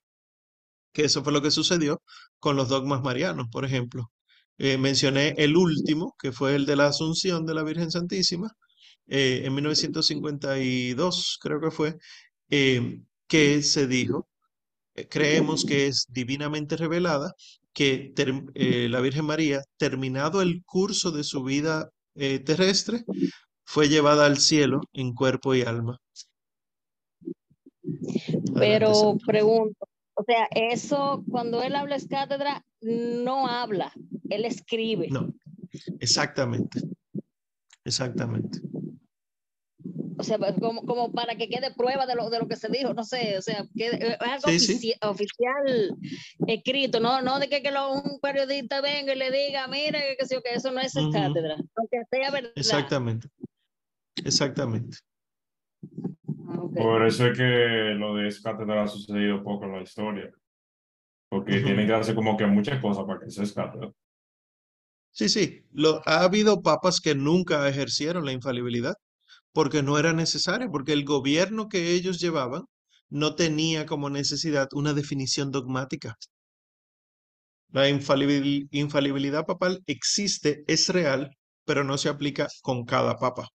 Que eso fue lo que sucedió con los dogmas marianos, por ejemplo. Eh, mencioné el último, que fue el de la Asunción de la Virgen Santísima, eh, en 1952, creo que fue, eh, que se dijo, creemos que es divinamente revelada que eh, la Virgen María, terminado el curso de su vida eh, terrestre, fue llevada al cielo en cuerpo y alma. Pero pregunto, o sea, eso cuando él habla es cátedra, no habla, él escribe. No, exactamente, exactamente o sea, como, como para que quede prueba de lo, de lo que se dijo, no sé, o sea, que es algo oficial escrito, no, no de que, que lo, un periodista venga y le diga, mira, que, que, que eso no es cátedra, aunque sea verdad. Exactamente, exactamente. Ah, Por eso es que lo de cátedra ha sucedido poco en la historia, porque tiene que hacer como que muchas cosas para que sea cátedra. Sí, sí, lo, ha habido papas que nunca ejercieron la infalibilidad porque no era necesario, porque el gobierno que ellos llevaban no tenía como necesidad una definición dogmática. La infalibilidad papal existe, es real, pero no se aplica con cada papa.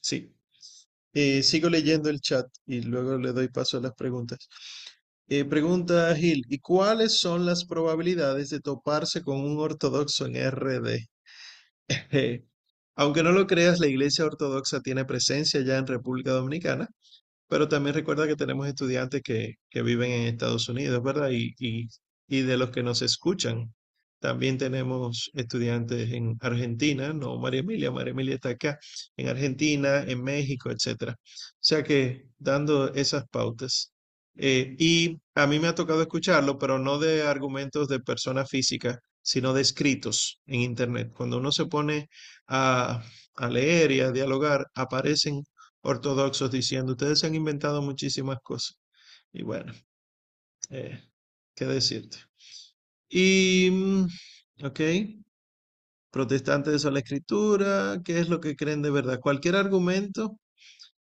Sí. Eh, sigo leyendo el chat y luego le doy paso a las preguntas. Eh, pregunta Gil, ¿y cuáles son las probabilidades de toparse con un ortodoxo en RD? Aunque no lo creas, la Iglesia Ortodoxa tiene presencia ya en República Dominicana, pero también recuerda que tenemos estudiantes que, que viven en Estados Unidos, ¿verdad? Y, y, y de los que nos escuchan también tenemos estudiantes en Argentina, no María Emilia, María Emilia está acá, en Argentina, en México, etcétera. O sea que dando esas pautas. Eh, y a mí me ha tocado escucharlo, pero no de argumentos de personas físicas, sino de escritos en Internet. Cuando uno se pone a, a leer y a dialogar, aparecen ortodoxos diciendo, ustedes se han inventado muchísimas cosas. Y bueno, eh, ¿qué decirte? Y, mm, ok, protestantes de la escritura, ¿qué es lo que creen de verdad? Cualquier argumento,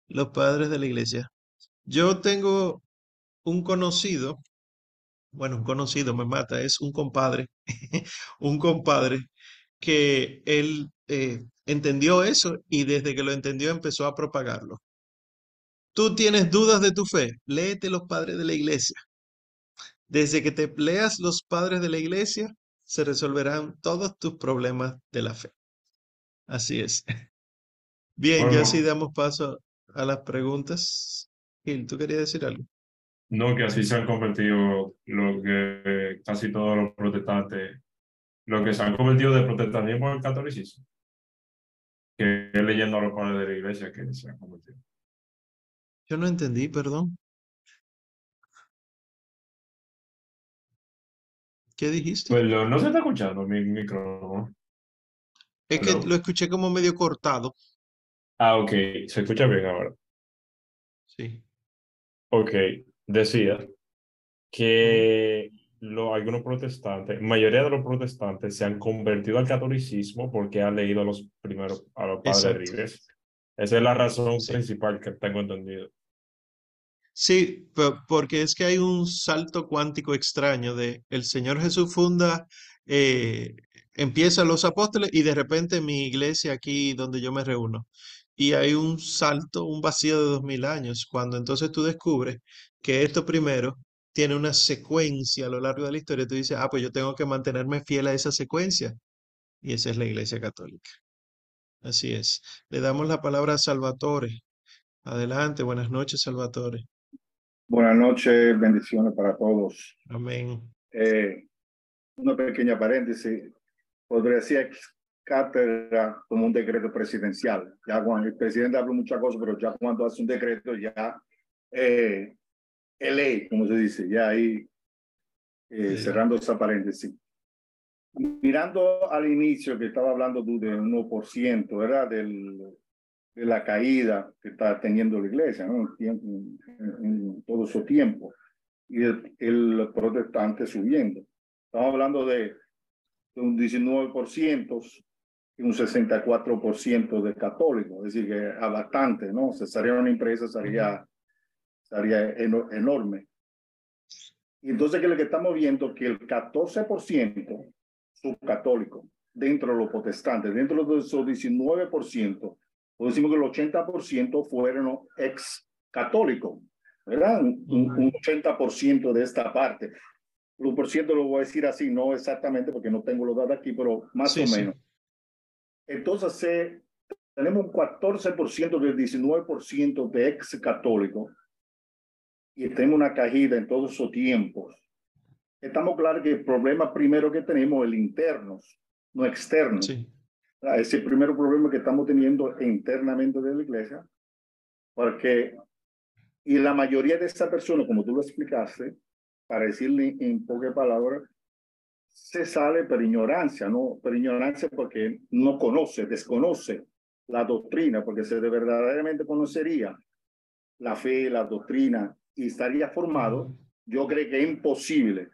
los padres de la iglesia. Yo tengo un conocido, bueno, un conocido me mata, es un compadre, un compadre que él eh, entendió eso y desde que lo entendió empezó a propagarlo. Tú tienes dudas de tu fe, léete los padres de la iglesia. Desde que te leas los padres de la iglesia, se resolverán todos tus problemas de la fe. Así es. Bien, ya sí damos paso a las preguntas. Gil, ¿tú querías decir algo? No, que así se han convertido lo que casi todos los protestantes, lo que se han convertido de protestantismo al catolicismo. Que leyendo a los padres de la iglesia que se han convertido. Yo no entendí, perdón. ¿Qué dijiste? Pues no se está escuchando mi micrófono. Es que lo escuché como medio cortado. Ah, ok. Se escucha bien ahora. Sí. Ok. Decía que lo, algunos protestantes, mayoría de los protestantes se han convertido al catolicismo porque han leído a los primeros, a los padres de Esa es la razón principal que tengo entendido. Sí, porque es que hay un salto cuántico extraño de el Señor Jesús funda, eh, empieza los apóstoles y de repente mi iglesia aquí donde yo me reúno. Y hay un salto, un vacío de dos mil años, cuando entonces tú descubres que esto primero tiene una secuencia a lo largo de la historia. Tú dices, ah, pues yo tengo que mantenerme fiel a esa secuencia. Y esa es la iglesia católica. Así es. Le damos la palabra a Salvatore. Adelante, buenas noches, Salvatore. Buenas noches, bendiciones para todos. Amén. Eh, una pequeña paréntesis. Podría ser cátedra como un decreto presidencial. Ya cuando el presidente habla muchas cosas, pero ya cuando hace un decreto, ya eh, ley, como se dice, ya ahí eh, cerrando esa paréntesis. Mirando al inicio que estaba hablando tú del 1%, ¿verdad? Del, de la caída que está teniendo la iglesia ¿no? en, todo su tiempo y el, protestante subiendo. Estamos hablando de, un 19% y un 64% de católicos, es decir, que a bastante, ¿no? Se sería una empresa, sería, sería enorme. Y entonces, que lo que estamos viendo? Que el 14% son católicos dentro de los protestantes, dentro de esos 19%, o decimos que el 80% fueron ex católicos, ¿verdad? Un, 80% de esta parte. Los por ciento lo voy a decir así, no exactamente porque no tengo los datos aquí, pero más o menos. Entonces, tenemos un 14% del 19% de ex católicos y tenemos una caída en todos esos tiempos. Estamos claros que el problema primero que tenemos es el interno, no externo. Sí. Ah, ese primer problema que estamos teniendo internamente de la iglesia, porque, y la mayoría de estas personas, como tú lo explicaste, para decirle en pocas palabras, se sale por ignorancia, ¿no? Por ignorancia porque no conoce, desconoce la doctrina, porque si de verdaderamente conocería la fe, la doctrina y estaría formado, yo creo que es imposible.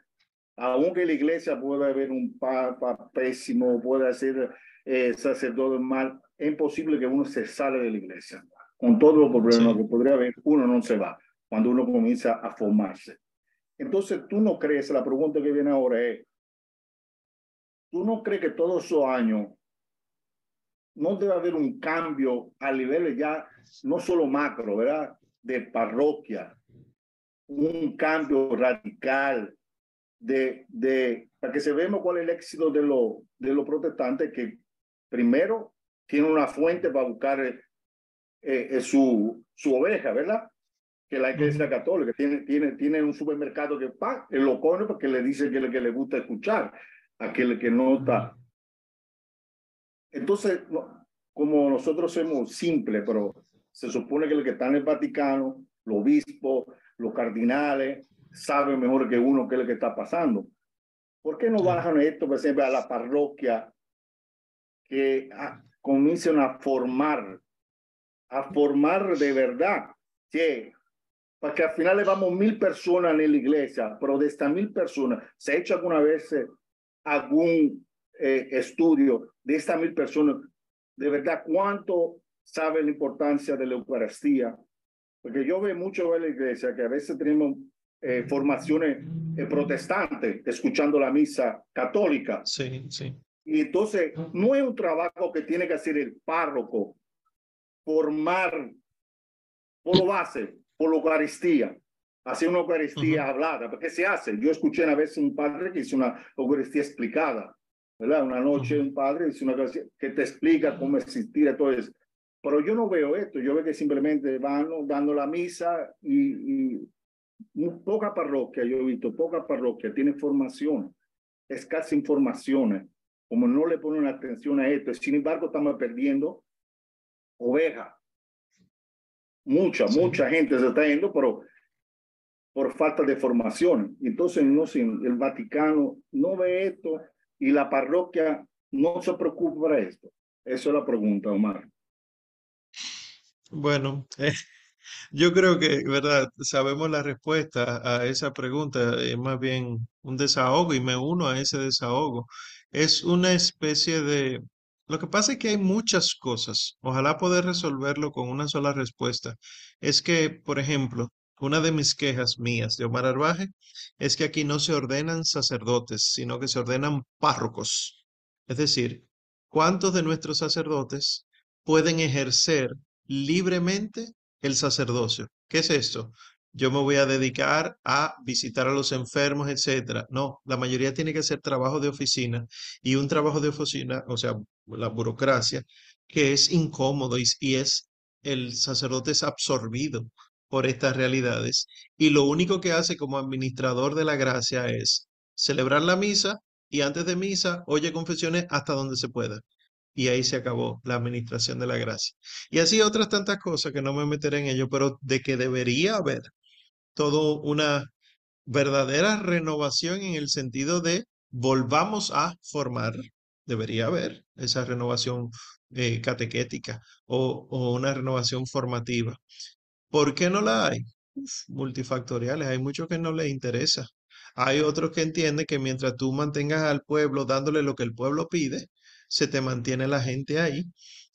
Aunque la iglesia pueda haber un papa pésimo, pueda ser eh, sacerdote mal, es imposible que uno se sale de la iglesia. Con todos los problemas que podría haber, uno no se va cuando uno comienza a formarse. Entonces, tú no crees, la pregunta que viene ahora es, ¿tú no crees que todos esos años no debe haber un cambio a nivel ya, no solo macro, ¿verdad? De parroquia, un cambio radical de, de, para que se veamos cuál es el éxito de los de los protestantes que primero tienen una fuente para buscar eh, eh, su, su oveja, ¿verdad? Que la iglesia católica tiene, tiene, tiene un supermercado que pa, lo pone porque le dice que le, que le gusta escuchar, aquel que no está. Entonces, como nosotros somos simples, pero se supone que el que está en el Vaticano, los obispos, los cardinales, saben mejor que uno qué es lo que está pasando. ¿Por qué no bajan esto, por ejemplo, a la parroquia que ah, comiencen a formar, a formar de verdad? Sí, porque al final le vamos mil personas en la iglesia, pero de estas mil personas, ¿se ha hecho alguna vez eh, algún eh, estudio de estas mil personas? De verdad, ¿cuánto sabe la importancia de la Eucaristía? Porque yo veo mucho en la iglesia que a veces tenemos eh, formaciones eh, protestantes escuchando la misa católica. Sí, sí. Y entonces no es un trabajo que tiene que hacer el párroco, formar por lo base, por la Eucaristía, hacer una Eucaristía hablada, porque se hace. Yo escuché una vez un padre que hizo una Eucaristía explicada, ¿verdad? Una noche un padre hizo una Eucaristía que te explica cómo existir todo eso. Pero yo no veo esto, yo veo que simplemente van dando la misa y, y poca parroquia, yo he visto, poca parroquia tiene formación, escasa informaciones, como no le ponen atención a esto, sin embargo estamos perdiendo oveja. Mucha, mucha gente se está yendo, pero por falta de formación. Entonces, no, el Vaticano no ve esto y la parroquia no se preocupa para esto. Esa es la pregunta, Omar. Bueno, eh, yo creo que, ¿verdad? Sabemos la respuesta a esa pregunta, es más bien un desahogo y me uno a ese desahogo. Es una especie de... Lo que pasa es que hay muchas cosas. Ojalá poder resolverlo con una sola respuesta. Es que, por ejemplo, una de mis quejas mías de Omar Arbaje es que aquí no se ordenan sacerdotes, sino que se ordenan párrocos. Es decir, ¿cuántos de nuestros sacerdotes pueden ejercer libremente el sacerdocio. ¿Qué es esto? Yo me voy a dedicar a visitar a los enfermos, etcétera. No, la mayoría tiene que hacer trabajo de oficina y un trabajo de oficina, o sea, la burocracia, que es incómodo y, y es el sacerdote es absorbido por estas realidades y lo único que hace como administrador de la gracia es celebrar la misa y antes de misa oye confesiones hasta donde se pueda y ahí se acabó la administración de la gracia. Y así otras tantas cosas que no me meteré en ello, pero de que debería haber todo una verdadera renovación en el sentido de volvamos a formar, debería haber esa renovación eh, catequética o, o, una renovación formativa. ¿Por qué no la hay? multifactoriales, hay muchos que no les interesa. Hay otros que entienden que mientras tú mantengas al pueblo dándole lo que el pueblo pide, se te mantiene la gente ahí.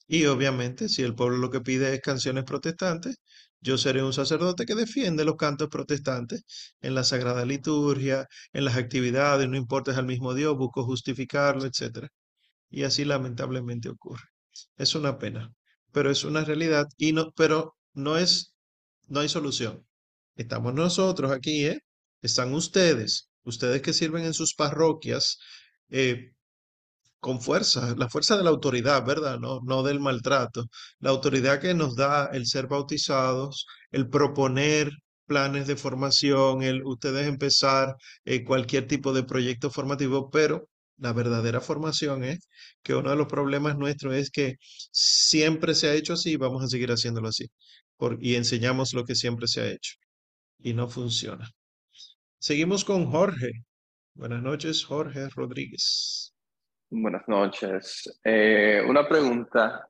Y obviamente, si el pueblo lo que pide es canciones protestantes, yo seré un sacerdote que defiende los cantos protestantes en la Sagrada Liturgia, en las actividades, no importa al mismo Dios, busco justificarlo, etc. Y así lamentablemente ocurre. Es una pena, pero es una realidad y no, pero no es, no hay solución. Estamos nosotros aquí, ¿eh? Están ustedes, ustedes que sirven en sus parroquias, eh, con fuerza, la fuerza de la autoridad, ¿verdad? No, no del maltrato. La autoridad que nos da el ser bautizados, el proponer planes de formación, el ustedes empezar eh, cualquier tipo de proyecto formativo, pero la verdadera formación es que uno de los problemas nuestros es que siempre se ha hecho así y vamos a seguir haciéndolo así. Y enseñamos lo que siempre se ha hecho y no funciona. Seguimos con Jorge. Buenas noches, Jorge Rodríguez. Buenas noches. Eh, una pregunta.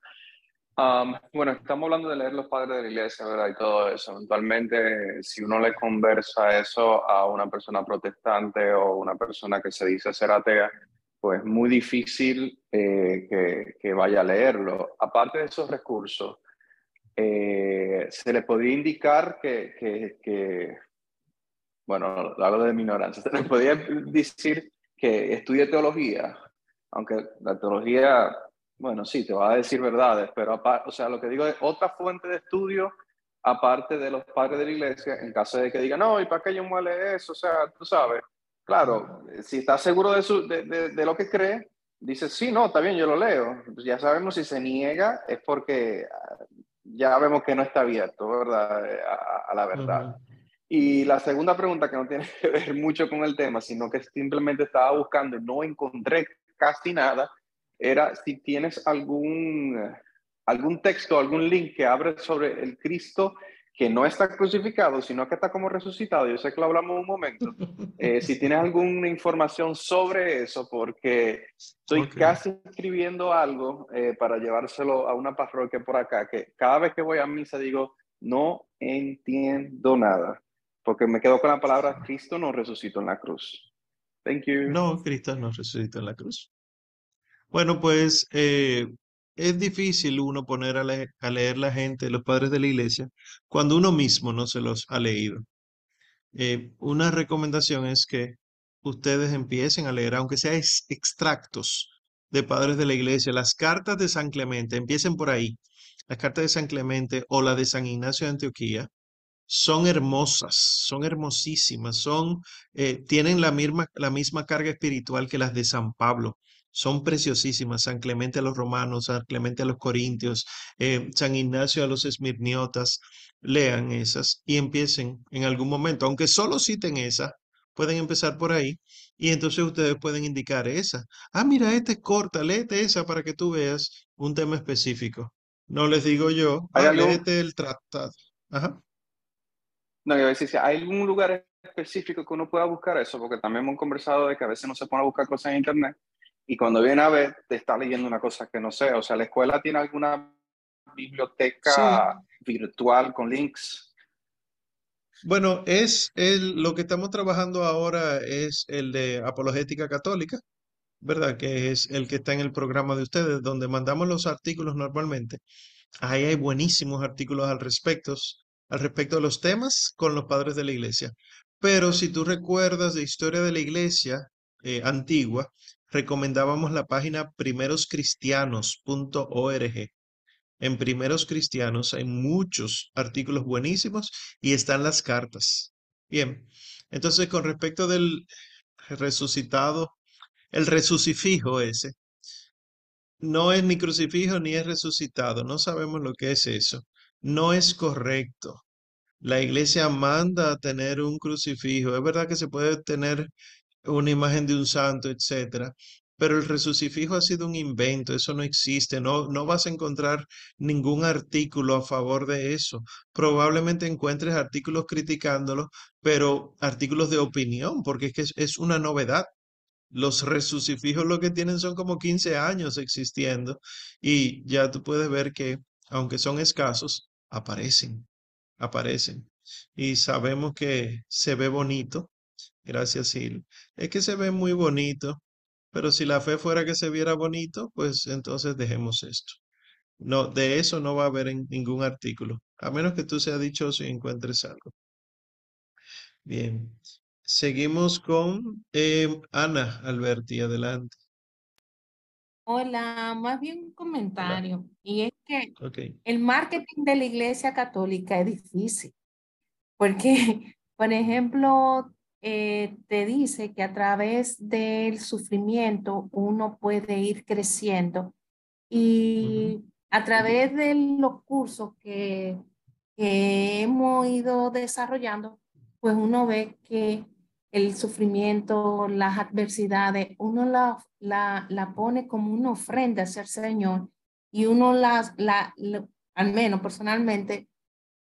bueno, estamos hablando de leer los padres de la iglesia, ¿verdad? Y todo eso. Eventualmente, si uno le conversa eso a una persona protestante o una persona que se dice ser atea, pues es muy difícil eh, que, que, vaya a leerlo. Aparte de esos recursos, eh, se le podría indicar que, bueno, hablo de mi se le podría decir que estudie teología aunque la teología bueno, sí, te va a decir verdades, pero o sea, lo que digo es otra fuente de estudio aparte de los padres de la iglesia, en caso de que digan, no, ¿y para qué yo muele eso? O sea, tú sabes, claro, si está seguro de, su, de, de, lo que cree, dice, sí, no, está bien, yo lo leo. Ya sabemos si se niega es porque ya vemos que no está abierto, ¿verdad? A, la verdad. Y la segunda pregunta, que no tiene que ver mucho con el tema, sino que simplemente estaba buscando y no encontré casi nada, era si tienes algún algún texto, algún link que abre sobre el Cristo que no está crucificado, sino que está como resucitado. Yo sé que lo hablamos un momento. Eh, si tienes alguna información sobre eso, porque estoy casi escribiendo algo eh, para llevárselo a una parroquia por acá, que cada vez que voy a misa digo, no entiendo nada, porque me quedo con la palabra Cristo no resucitó en la cruz. Thank you. No, Cristo no resucitó en la cruz. Bueno, pues eh, es difícil uno poner a, leer la gente, los padres de la iglesia, cuando uno mismo no se los ha leído. Eh, una recomendación es que ustedes empiecen a leer, aunque sea extractos de padres de la iglesia, las cartas de San Clemente, empiecen por ahí. Las cartas de San Clemente o la de San Ignacio de Antioquía son hermosas, son hermosísimas, son, eh, tienen la misma, la misma carga espiritual que las de San Pablo son preciosísimas. San Clemente a los romanos, San Clemente a los corintios, eh, San Ignacio a los esmirniotas. Lean esas y empiecen en algún momento, aunque solo citen esa, pueden empezar por ahí y entonces ustedes pueden indicar esa. Ah, mira, esta es corta, léete esa para que tú veas un tema específico. No les digo yo, ah, léete el tratado. Ajá. No, yo decir, ¿hay algún lugar específico que uno pueda buscar eso? Porque también hemos conversado de que a veces no se pone a buscar cosas en internet y cuando viene a ver, te está leyendo una cosa que no sé. O sea, ¿la escuela tiene alguna biblioteca virtual con links? Bueno, es el, lo que estamos trabajando ahora es el de apologética católica, ¿verdad? Que es el que está en el programa de ustedes, donde mandamos los artículos normalmente. Ahí hay buenísimos artículos al respecto, al respecto de los temas con los padres de la iglesia. Pero si tú recuerdas de historia de la iglesia eh, antigua, recomendábamos la página primeroscristianos.org. En Primeros Cristianos hay muchos artículos buenísimos y están las cartas. Bien, entonces con respecto del resucitado, el resucifijo ese, no es ni crucifijo ni es resucitado, no sabemos lo que es eso. No es correcto. La iglesia manda a tener un crucifijo. Es verdad que se puede tener una imagen de un santo, etcétera. Pero el resucifijo ha sido un invento, eso no existe, no, no vas a encontrar ningún artículo a favor de eso. Probablemente encuentres artículos criticándolo, pero artículos de opinión, porque es que es, una novedad. Los resucifijos lo que tienen son como 15 años existiendo y ya tú puedes ver que, aunque son escasos, aparecen, aparecen. Y sabemos que se ve bonito Gracias, Sil. Es que se ve muy bonito, pero si la fe fuera que se viera bonito, pues entonces dejemos esto. No, de eso no va a haber en ningún artículo, a menos que tú seas dichoso y encuentres algo. Bien, seguimos con em, Ana Alberti, adelante. Hola, más bien un comentario. Y es que el marketing de la Iglesia Católica es difícil, porque, por ejemplo, eh, te dice que a través del sufrimiento uno puede ir creciendo y a través de los cursos que, hemos ido desarrollando, pues uno ve que el sufrimiento, las adversidades, uno la, la, la pone como una ofrenda hacia el Señor y uno las, la, al menos personalmente,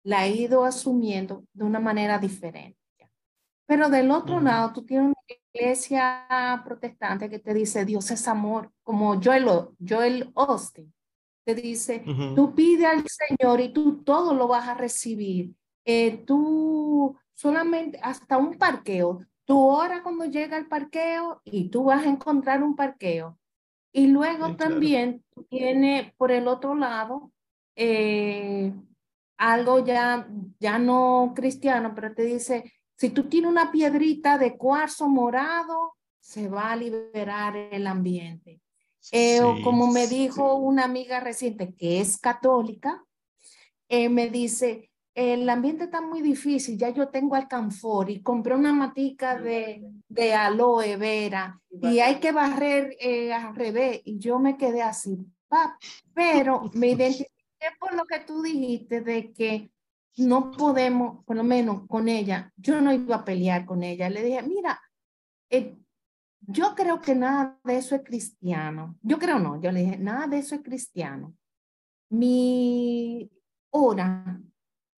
la ha ido asumiendo de una manera diferente. Pero del otro lado, tú tienes una iglesia protestante que te dice Dios es amor, como Joel, Joel Austin. Te dice, tú pide al Señor y tú todo lo vas a recibir. Eh, tú solamente hasta un parqueo, tú ora cuando llega el parqueo y tú vas a encontrar un parqueo. Y luego también tiene por el otro lado eh, algo ya, ya no cristiano, pero te dice, si tú tienes una piedrita de cuarzo morado, se va a liberar el ambiente. Eh, o como me dijo una amiga reciente que es católica, eh, me dice, el ambiente está muy difícil, ya yo tengo alcanfor y compré una matica de, de aloe vera y hay que barrer eh, al revés. Y yo me quedé así, pero me identifiqué por lo que tú dijiste de que no podemos, por lo menos con ella, yo no iba a pelear con ella. Le dije, mira, eh, yo creo que nada de eso es cristiano. Yo creo no, yo le dije, nada de eso es cristiano. Mi hora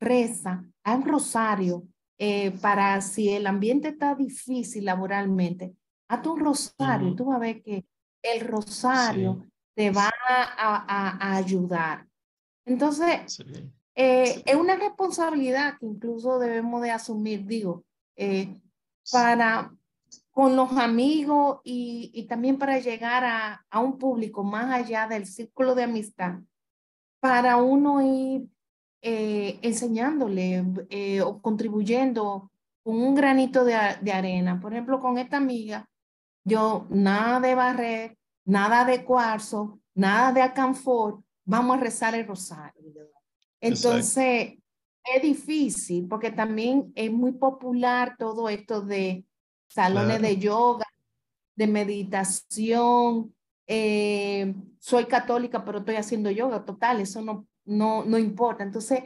reza, a un rosario eh, para si el ambiente está difícil laboralmente, hazte un rosario, tú vas a ver que el rosario te va a, ayudar. Entonces, eh, es una responsabilidad que incluso debemos de asumir, digo, eh, para con los amigos y, y también para llegar a, a, un público más allá del círculo de amistad, para uno ir eh, enseñándole eh, o contribuyendo con un granito de, de, arena. Por ejemplo, con esta amiga, yo nada de barrer, nada de cuarzo, nada de alcanfor, vamos a rezar el rosario. Entonces, es difícil porque también es muy popular todo esto de salones de yoga, de meditación. Eh, soy católica, pero estoy haciendo yoga. Total, eso no, no, no importa. Entonces,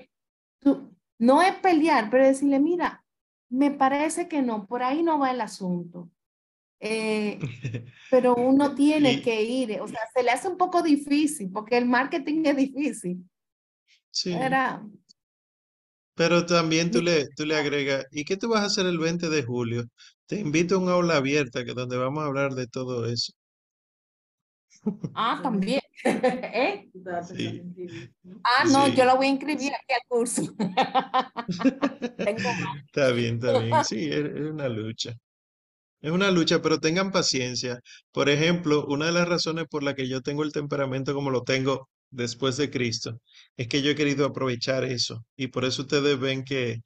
tú, no es pelear, pero decirle, mira, me parece que no, por ahí no va el asunto. Eh, pero uno tiene que ir, o sea, se le hace un poco difícil porque el marketing es difícil. Sí. Pero también tú le, tú le agregas, ¿y qué tú vas a hacer el 20 de julio? Te invito a un aula abierta que donde vamos a hablar de todo eso. Ah, también. ¿Eh? Ah, no, yo la voy a inscribir aquí al curso. está bien, está bien. Sí, es, una lucha. Es una lucha, pero tengan paciencia. Por ejemplo, una de las razones por la que yo tengo el temperamento como lo tengo después de Cristo es que yo he querido aprovechar eso. Y por eso ustedes ven que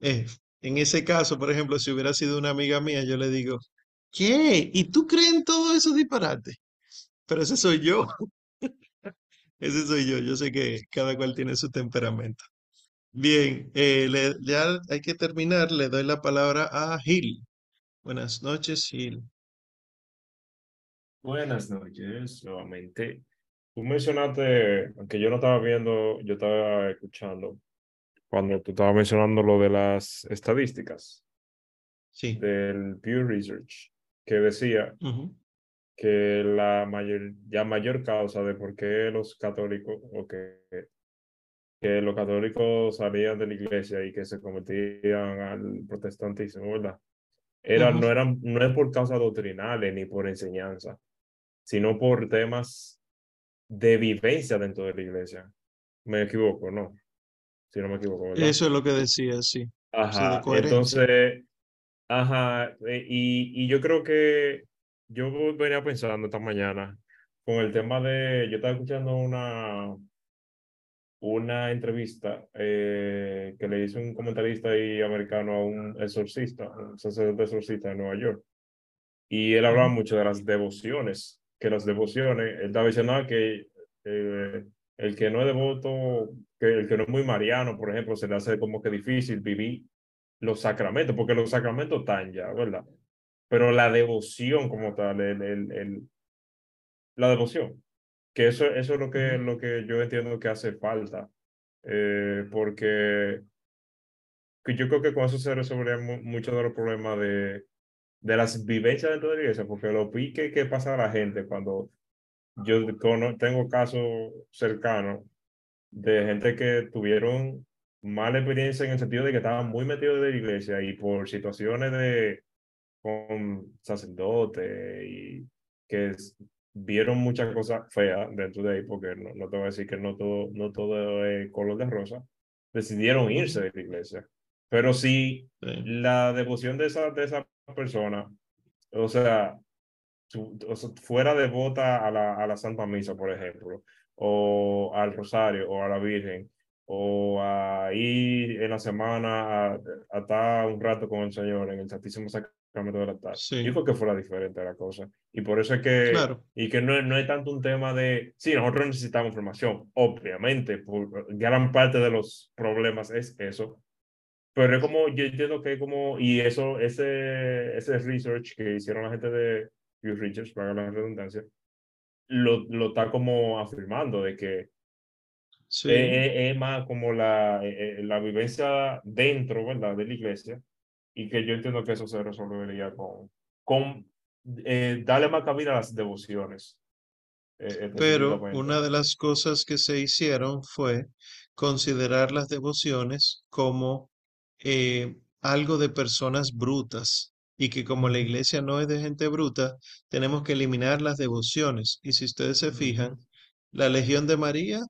eh, en ese caso, por ejemplo, si hubiera sido una amiga mía, yo le digo, ¿qué? ¿Y tú crees en todo eso disparate? Pero ese soy yo. Ese soy yo. Yo sé que cada cual tiene su temperamento. Bien, eh, ya hay que terminar. Le doy la palabra a Gil. Buenas noches, Gil. Buenas noches, nuevamente. Tú mencionaste, aunque yo no estaba viendo, yo estaba escuchando, cuando tú estabas mencionando lo de las estadísticas sí. del Pew Research, que decía que la mayor, ya mayor causa de por qué los católicos, o que, que los católicos salían de la iglesia y que se convertían al protestantismo, ¿verdad? Era, no, eran, no es por causas doctrinales ni por enseñanza, sino por temas de vivencia dentro de la iglesia. Me equivoco, ¿no? Si no me equivoco. ¿verdad? Eso es lo que decía, sí. Ajá. Entonces, ajá. Eh, y, y yo creo que yo venía pensando esta mañana con el tema de, yo estaba escuchando una, una entrevista eh, que le hizo un comentarista y americano a un exorcista, un sacerdote exorcista de Nueva York. Y él hablaba mucho de las devociones, que las devociones, él estaba diciendo que eh, el que no es devoto, que el que no es muy mariano, por ejemplo, se le hace como que difícil vivir los sacramentos, porque los sacramentos están ya, ¿verdad? pero la devoción como tal, el, el, la devoción, que eso, eso es lo que, lo que yo entiendo que hace falta, eh, porque yo creo que con eso se resolverían muchos de los problemas de, de las vivencias dentro de la iglesia, porque lo pique que pasa a la gente cuando yo tengo casos cercanos de gente que tuvieron mala experiencia en el sentido de que estaban muy metidos de la iglesia y por situaciones de, con sacerdotes y que vieron muchas cosas feas dentro de ahí, porque no, no te voy a decir que no todo, no todo es color de rosa, decidieron irse de la iglesia. Pero si la devoción de esa, de esa persona, o sea, fuera devota a la, a la Santa Misa, por ejemplo, o al Rosario o a la Virgen, o a ir en la semana a, estar un rato con el Señor en el Santísimo Sacramento de la tarde. Yo creo que fuera diferente la cosa. Y por eso es que, claro. y que no, no es tanto un tema de, sí, nosotros necesitamos información, obviamente, por gran parte de los problemas es eso. Pero es como, yo entiendo que como, y eso, ese, ese research que hicieron la gente de Pew Research, para la redundancia, lo, lo está como afirmando de que Sí. Es, más como la, eh, eh, la vivencia dentro, ¿verdad?, de la iglesia, y que yo entiendo que eso se resolvería con, con eh, darle más cabida a las devociones. Pero una de las cosas que se hicieron fue considerar las devociones como algo de personas brutas y que como la iglesia no es de gente bruta, tenemos que eliminar las devociones. Y si ustedes se fijan, la Legión de María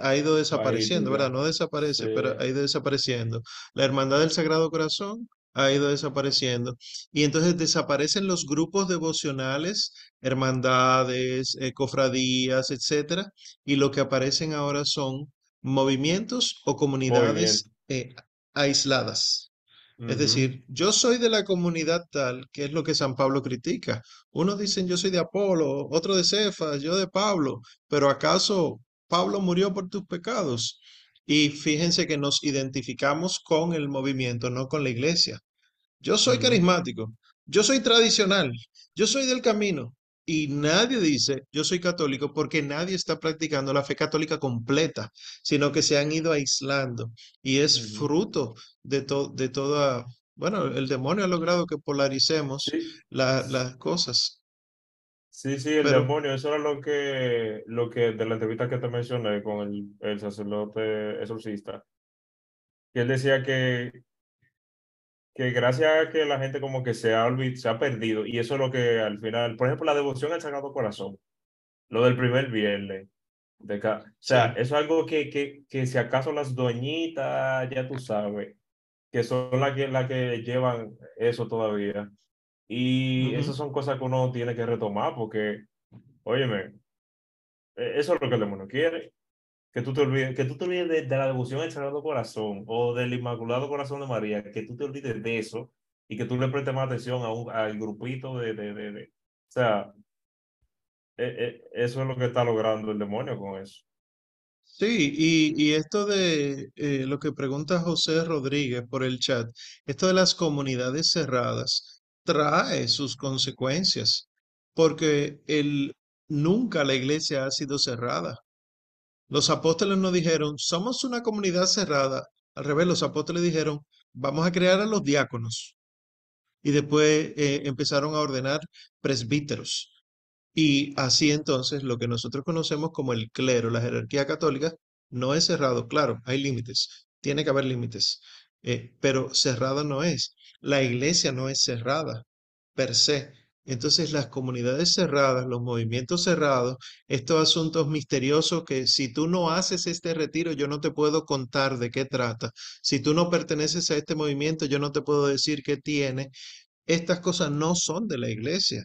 ha ido desapareciendo, ¿verdad? No desaparece, pero ha ido desapareciendo. La Hermandad del Sagrado Corazón ha ido desapareciendo. Y entonces desaparecen los grupos devocionales, hermandades, eh, cofradías, etcétera, y lo que aparecen ahora son movimientos o comunidades eh, aisladas. Es decir, yo soy de la comunidad tal, que es lo que San Pablo critica. Unos dicen yo soy de Apolo, otro de Cefas, yo de Pablo, pero ¿acaso Pablo murió por tus pecados. Y fíjense que nos identificamos con el movimiento, no con la iglesia. Yo soy carismático, yo soy tradicional, yo soy del camino. Y nadie dice, yo soy católico, porque nadie está practicando la fe católica completa, sino que se han ido aislando. Y es fruto de, de toda, bueno, el demonio ha logrado que polaricemos las cosas. Sí, sí, el demonio, eso era lo que, lo que de la entrevista que te mencioné con el, el sacerdote exorcista, que él decía que, que gracias a que la gente como que se ha, se ha perdido, y eso es lo que al final, por ejemplo, la devoción al Sagrado Corazón, lo del primer viernes, de o sea, eso es algo que, que, que si acaso las doñitas, ya tú sabes, que son las que, las que llevan eso todavía. Y esas son cosas que uno tiene que retomar porque, óyeme, e, eso es lo que el demonio quiere. Que tú te olvides, que tú te olvides de, la devoción al Sagrado Corazón o del Inmaculado Corazón de María, que tú te olvides de eso y que tú le prestes más atención a un, al grupito de, de, de, O sea, e, e, eso es lo que está logrando el demonio con eso. Sí, y, y esto de eh, lo que pregunta José Rodríguez por el chat, esto de las comunidades cerradas, trae sus consecuencias, porque el, nunca la iglesia ha sido cerrada. Los apóstoles nos dijeron, somos una comunidad cerrada. Al revés, los apóstoles dijeron, vamos a crear a los diáconos. Y después eh, empezaron a ordenar presbíteros. Y así entonces lo que nosotros conocemos como el clero, la jerarquía católica, no es cerrado. Claro, hay límites, tiene que haber límites, eh, pero cerrada no es. La iglesia no es cerrada per se. Entonces las comunidades cerradas, los movimientos cerrados, estos asuntos misteriosos que si tú no haces este retiro, yo no te puedo contar de qué trata. Si tú no perteneces a este movimiento, yo no te puedo decir qué tiene. Estas cosas no son de la iglesia,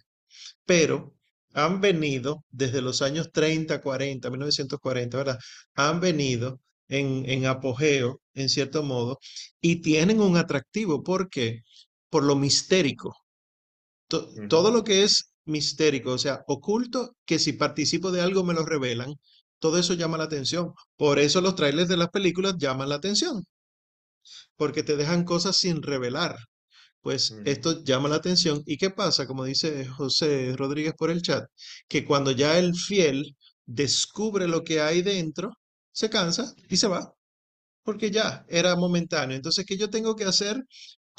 pero han venido desde los años 30, 40, 1940, ¿verdad? Han venido en, en apogeo, en cierto modo, y tienen un atractivo. ¿Por qué? Por lo mistérico. Todo lo que es mistérico, o sea, oculto, que si participo de algo me lo revelan, todo eso llama la atención. Por eso los trailers de las películas llaman la atención, porque te dejan cosas sin revelar. Pues esto llama la atención. ¿Y qué pasa? Como dice José Rodríguez por el chat, que cuando ya el fiel descubre lo que hay dentro, se cansa y se va, porque ya era momentáneo. Entonces, ¿qué yo tengo que hacer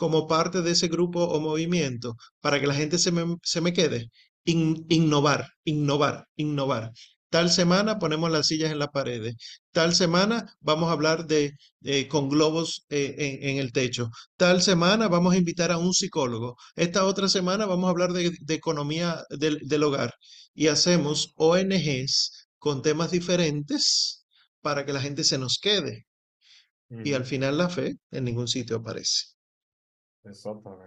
como parte de ese grupo o movimiento para que la gente se me, se me quede? innovar, innovar, innovar. Tal semana ponemos las sillas en las paredes. Tal semana vamos a hablar de, con globos eh, en, el techo. Tal semana vamos a invitar a un psicólogo. Esta otra semana vamos a hablar de, economía del, del, hogar. Y hacemos ONGs con temas diferentes para que la gente se nos quede. Y al final la fe en ningún sitio aparece.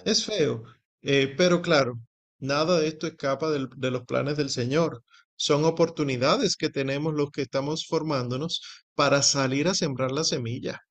Es feo, eh, pero claro, nada de esto escapa de los planes del Señor, son oportunidades que tenemos los que estamos formándonos para salir a sembrar la semilla.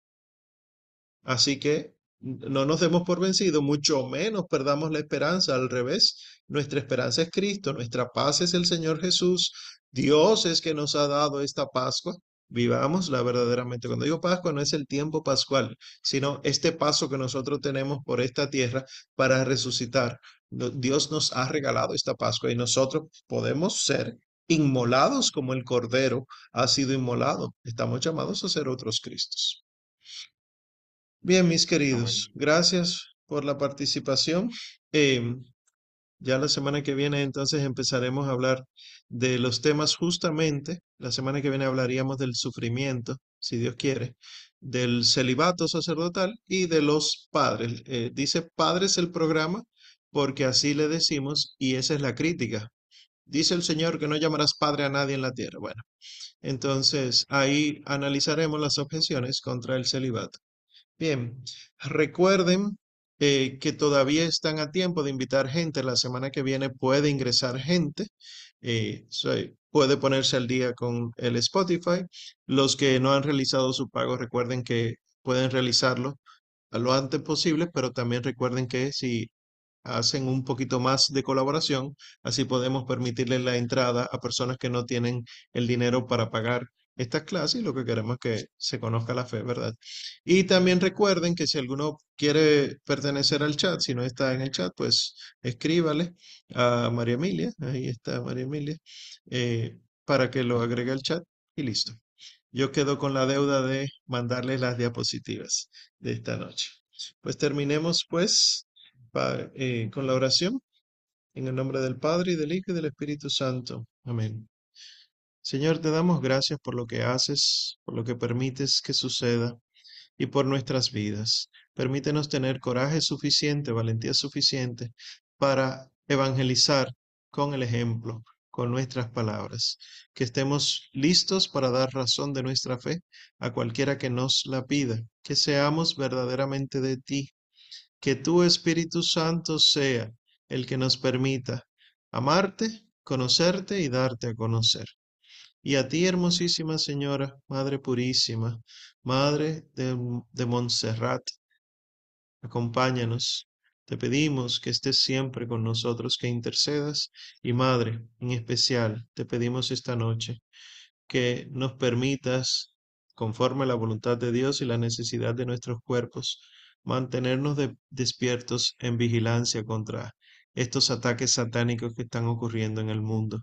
Así que no nos demos por vencidos, mucho menos perdamos la esperanza. Al revés, nuestra esperanza es Cristo, nuestra paz es el Señor Jesús. Dios es que nos ha dado esta Pascua. Vivámosla verdaderamente. Cuando digo Pascua no es el tiempo pascual, sino este paso que nosotros tenemos por esta tierra para resucitar. Dios nos ha regalado esta Pascua y nosotros podemos ser inmolados como el Cordero ha sido inmolado. Estamos llamados a ser otros Cristos. Bien, mis queridos, gracias por la participación. Em, ya la semana que viene entonces empezaremos a hablar de los temas justamente. La semana que viene hablaríamos del sufrimiento, si Dios quiere, del celibato sacerdotal y de los padres. Eh, dice padres el programa porque así le decimos y esa es la crítica. Dice el Señor que no llamarás padre a nadie en la tierra. Bueno, entonces ahí analizaremos las objeciones contra el celibato. Bien, recuerden eh, que todavía están a tiempo de invitar gente. La semana que viene puede ingresar gente. Eh, puede ponerse al día con el Spotify. Los que no han realizado su pago, recuerden que pueden realizarlo a lo antes posible, pero también recuerden que si hacen un poquito más de colaboración, así podemos permitirle la entrada a personas que no tienen el dinero para pagar estas clases y lo que queremos es que se conozca la fe, ¿verdad? Y también recuerden que si alguno quiere pertenecer al chat, si no está en el chat, pues escríbale a María Emilia, ahí está María Emilia, eh, para que lo agregue al chat y listo. Yo quedo con la deuda de mandarle las diapositivas de esta noche. Pues terminemos pues eh, con la oración. En el nombre del Padre y del Hijo y del Espíritu Santo. Amén. Señor, te damos gracias por lo que haces, por lo que permites que suceda y por nuestras vidas. Permítenos tener coraje suficiente, valentía suficiente para evangelizar con el ejemplo, con nuestras palabras, que estemos listos para dar razón de nuestra fe a cualquiera que nos la pida, que seamos verdaderamente de ti, que tu Espíritu Santo sea el que nos permita amarte, conocerte y darte a conocer. Y a ti, hermosísima Señora, Madre Purísima, Madre de, de Montserrat, acompáñanos. Te pedimos que estés siempre con nosotros, que intercedas. Y Madre, en especial, te pedimos esta noche que nos permitas, conforme a la voluntad de Dios y la necesidad de nuestros cuerpos, mantenernos despiertos en vigilancia contra estos ataques satánicos que están ocurriendo en el mundo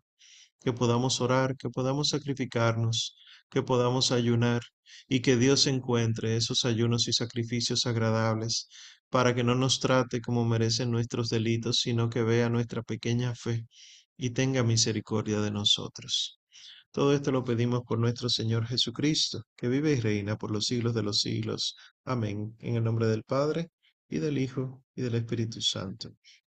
que podamos orar, que podamos sacrificarnos, que podamos ayunar y que Dios encuentre esos ayunos y sacrificios agradables para que no nos trate como merecen nuestros delitos, sino que vea nuestra pequeña fe y tenga misericordia de nosotros. Todo esto lo pedimos por nuestro Señor Jesucristo, que vive y reina por los siglos de los siglos. Amén. En el nombre del Padre, y del Hijo, y del Espíritu Santo.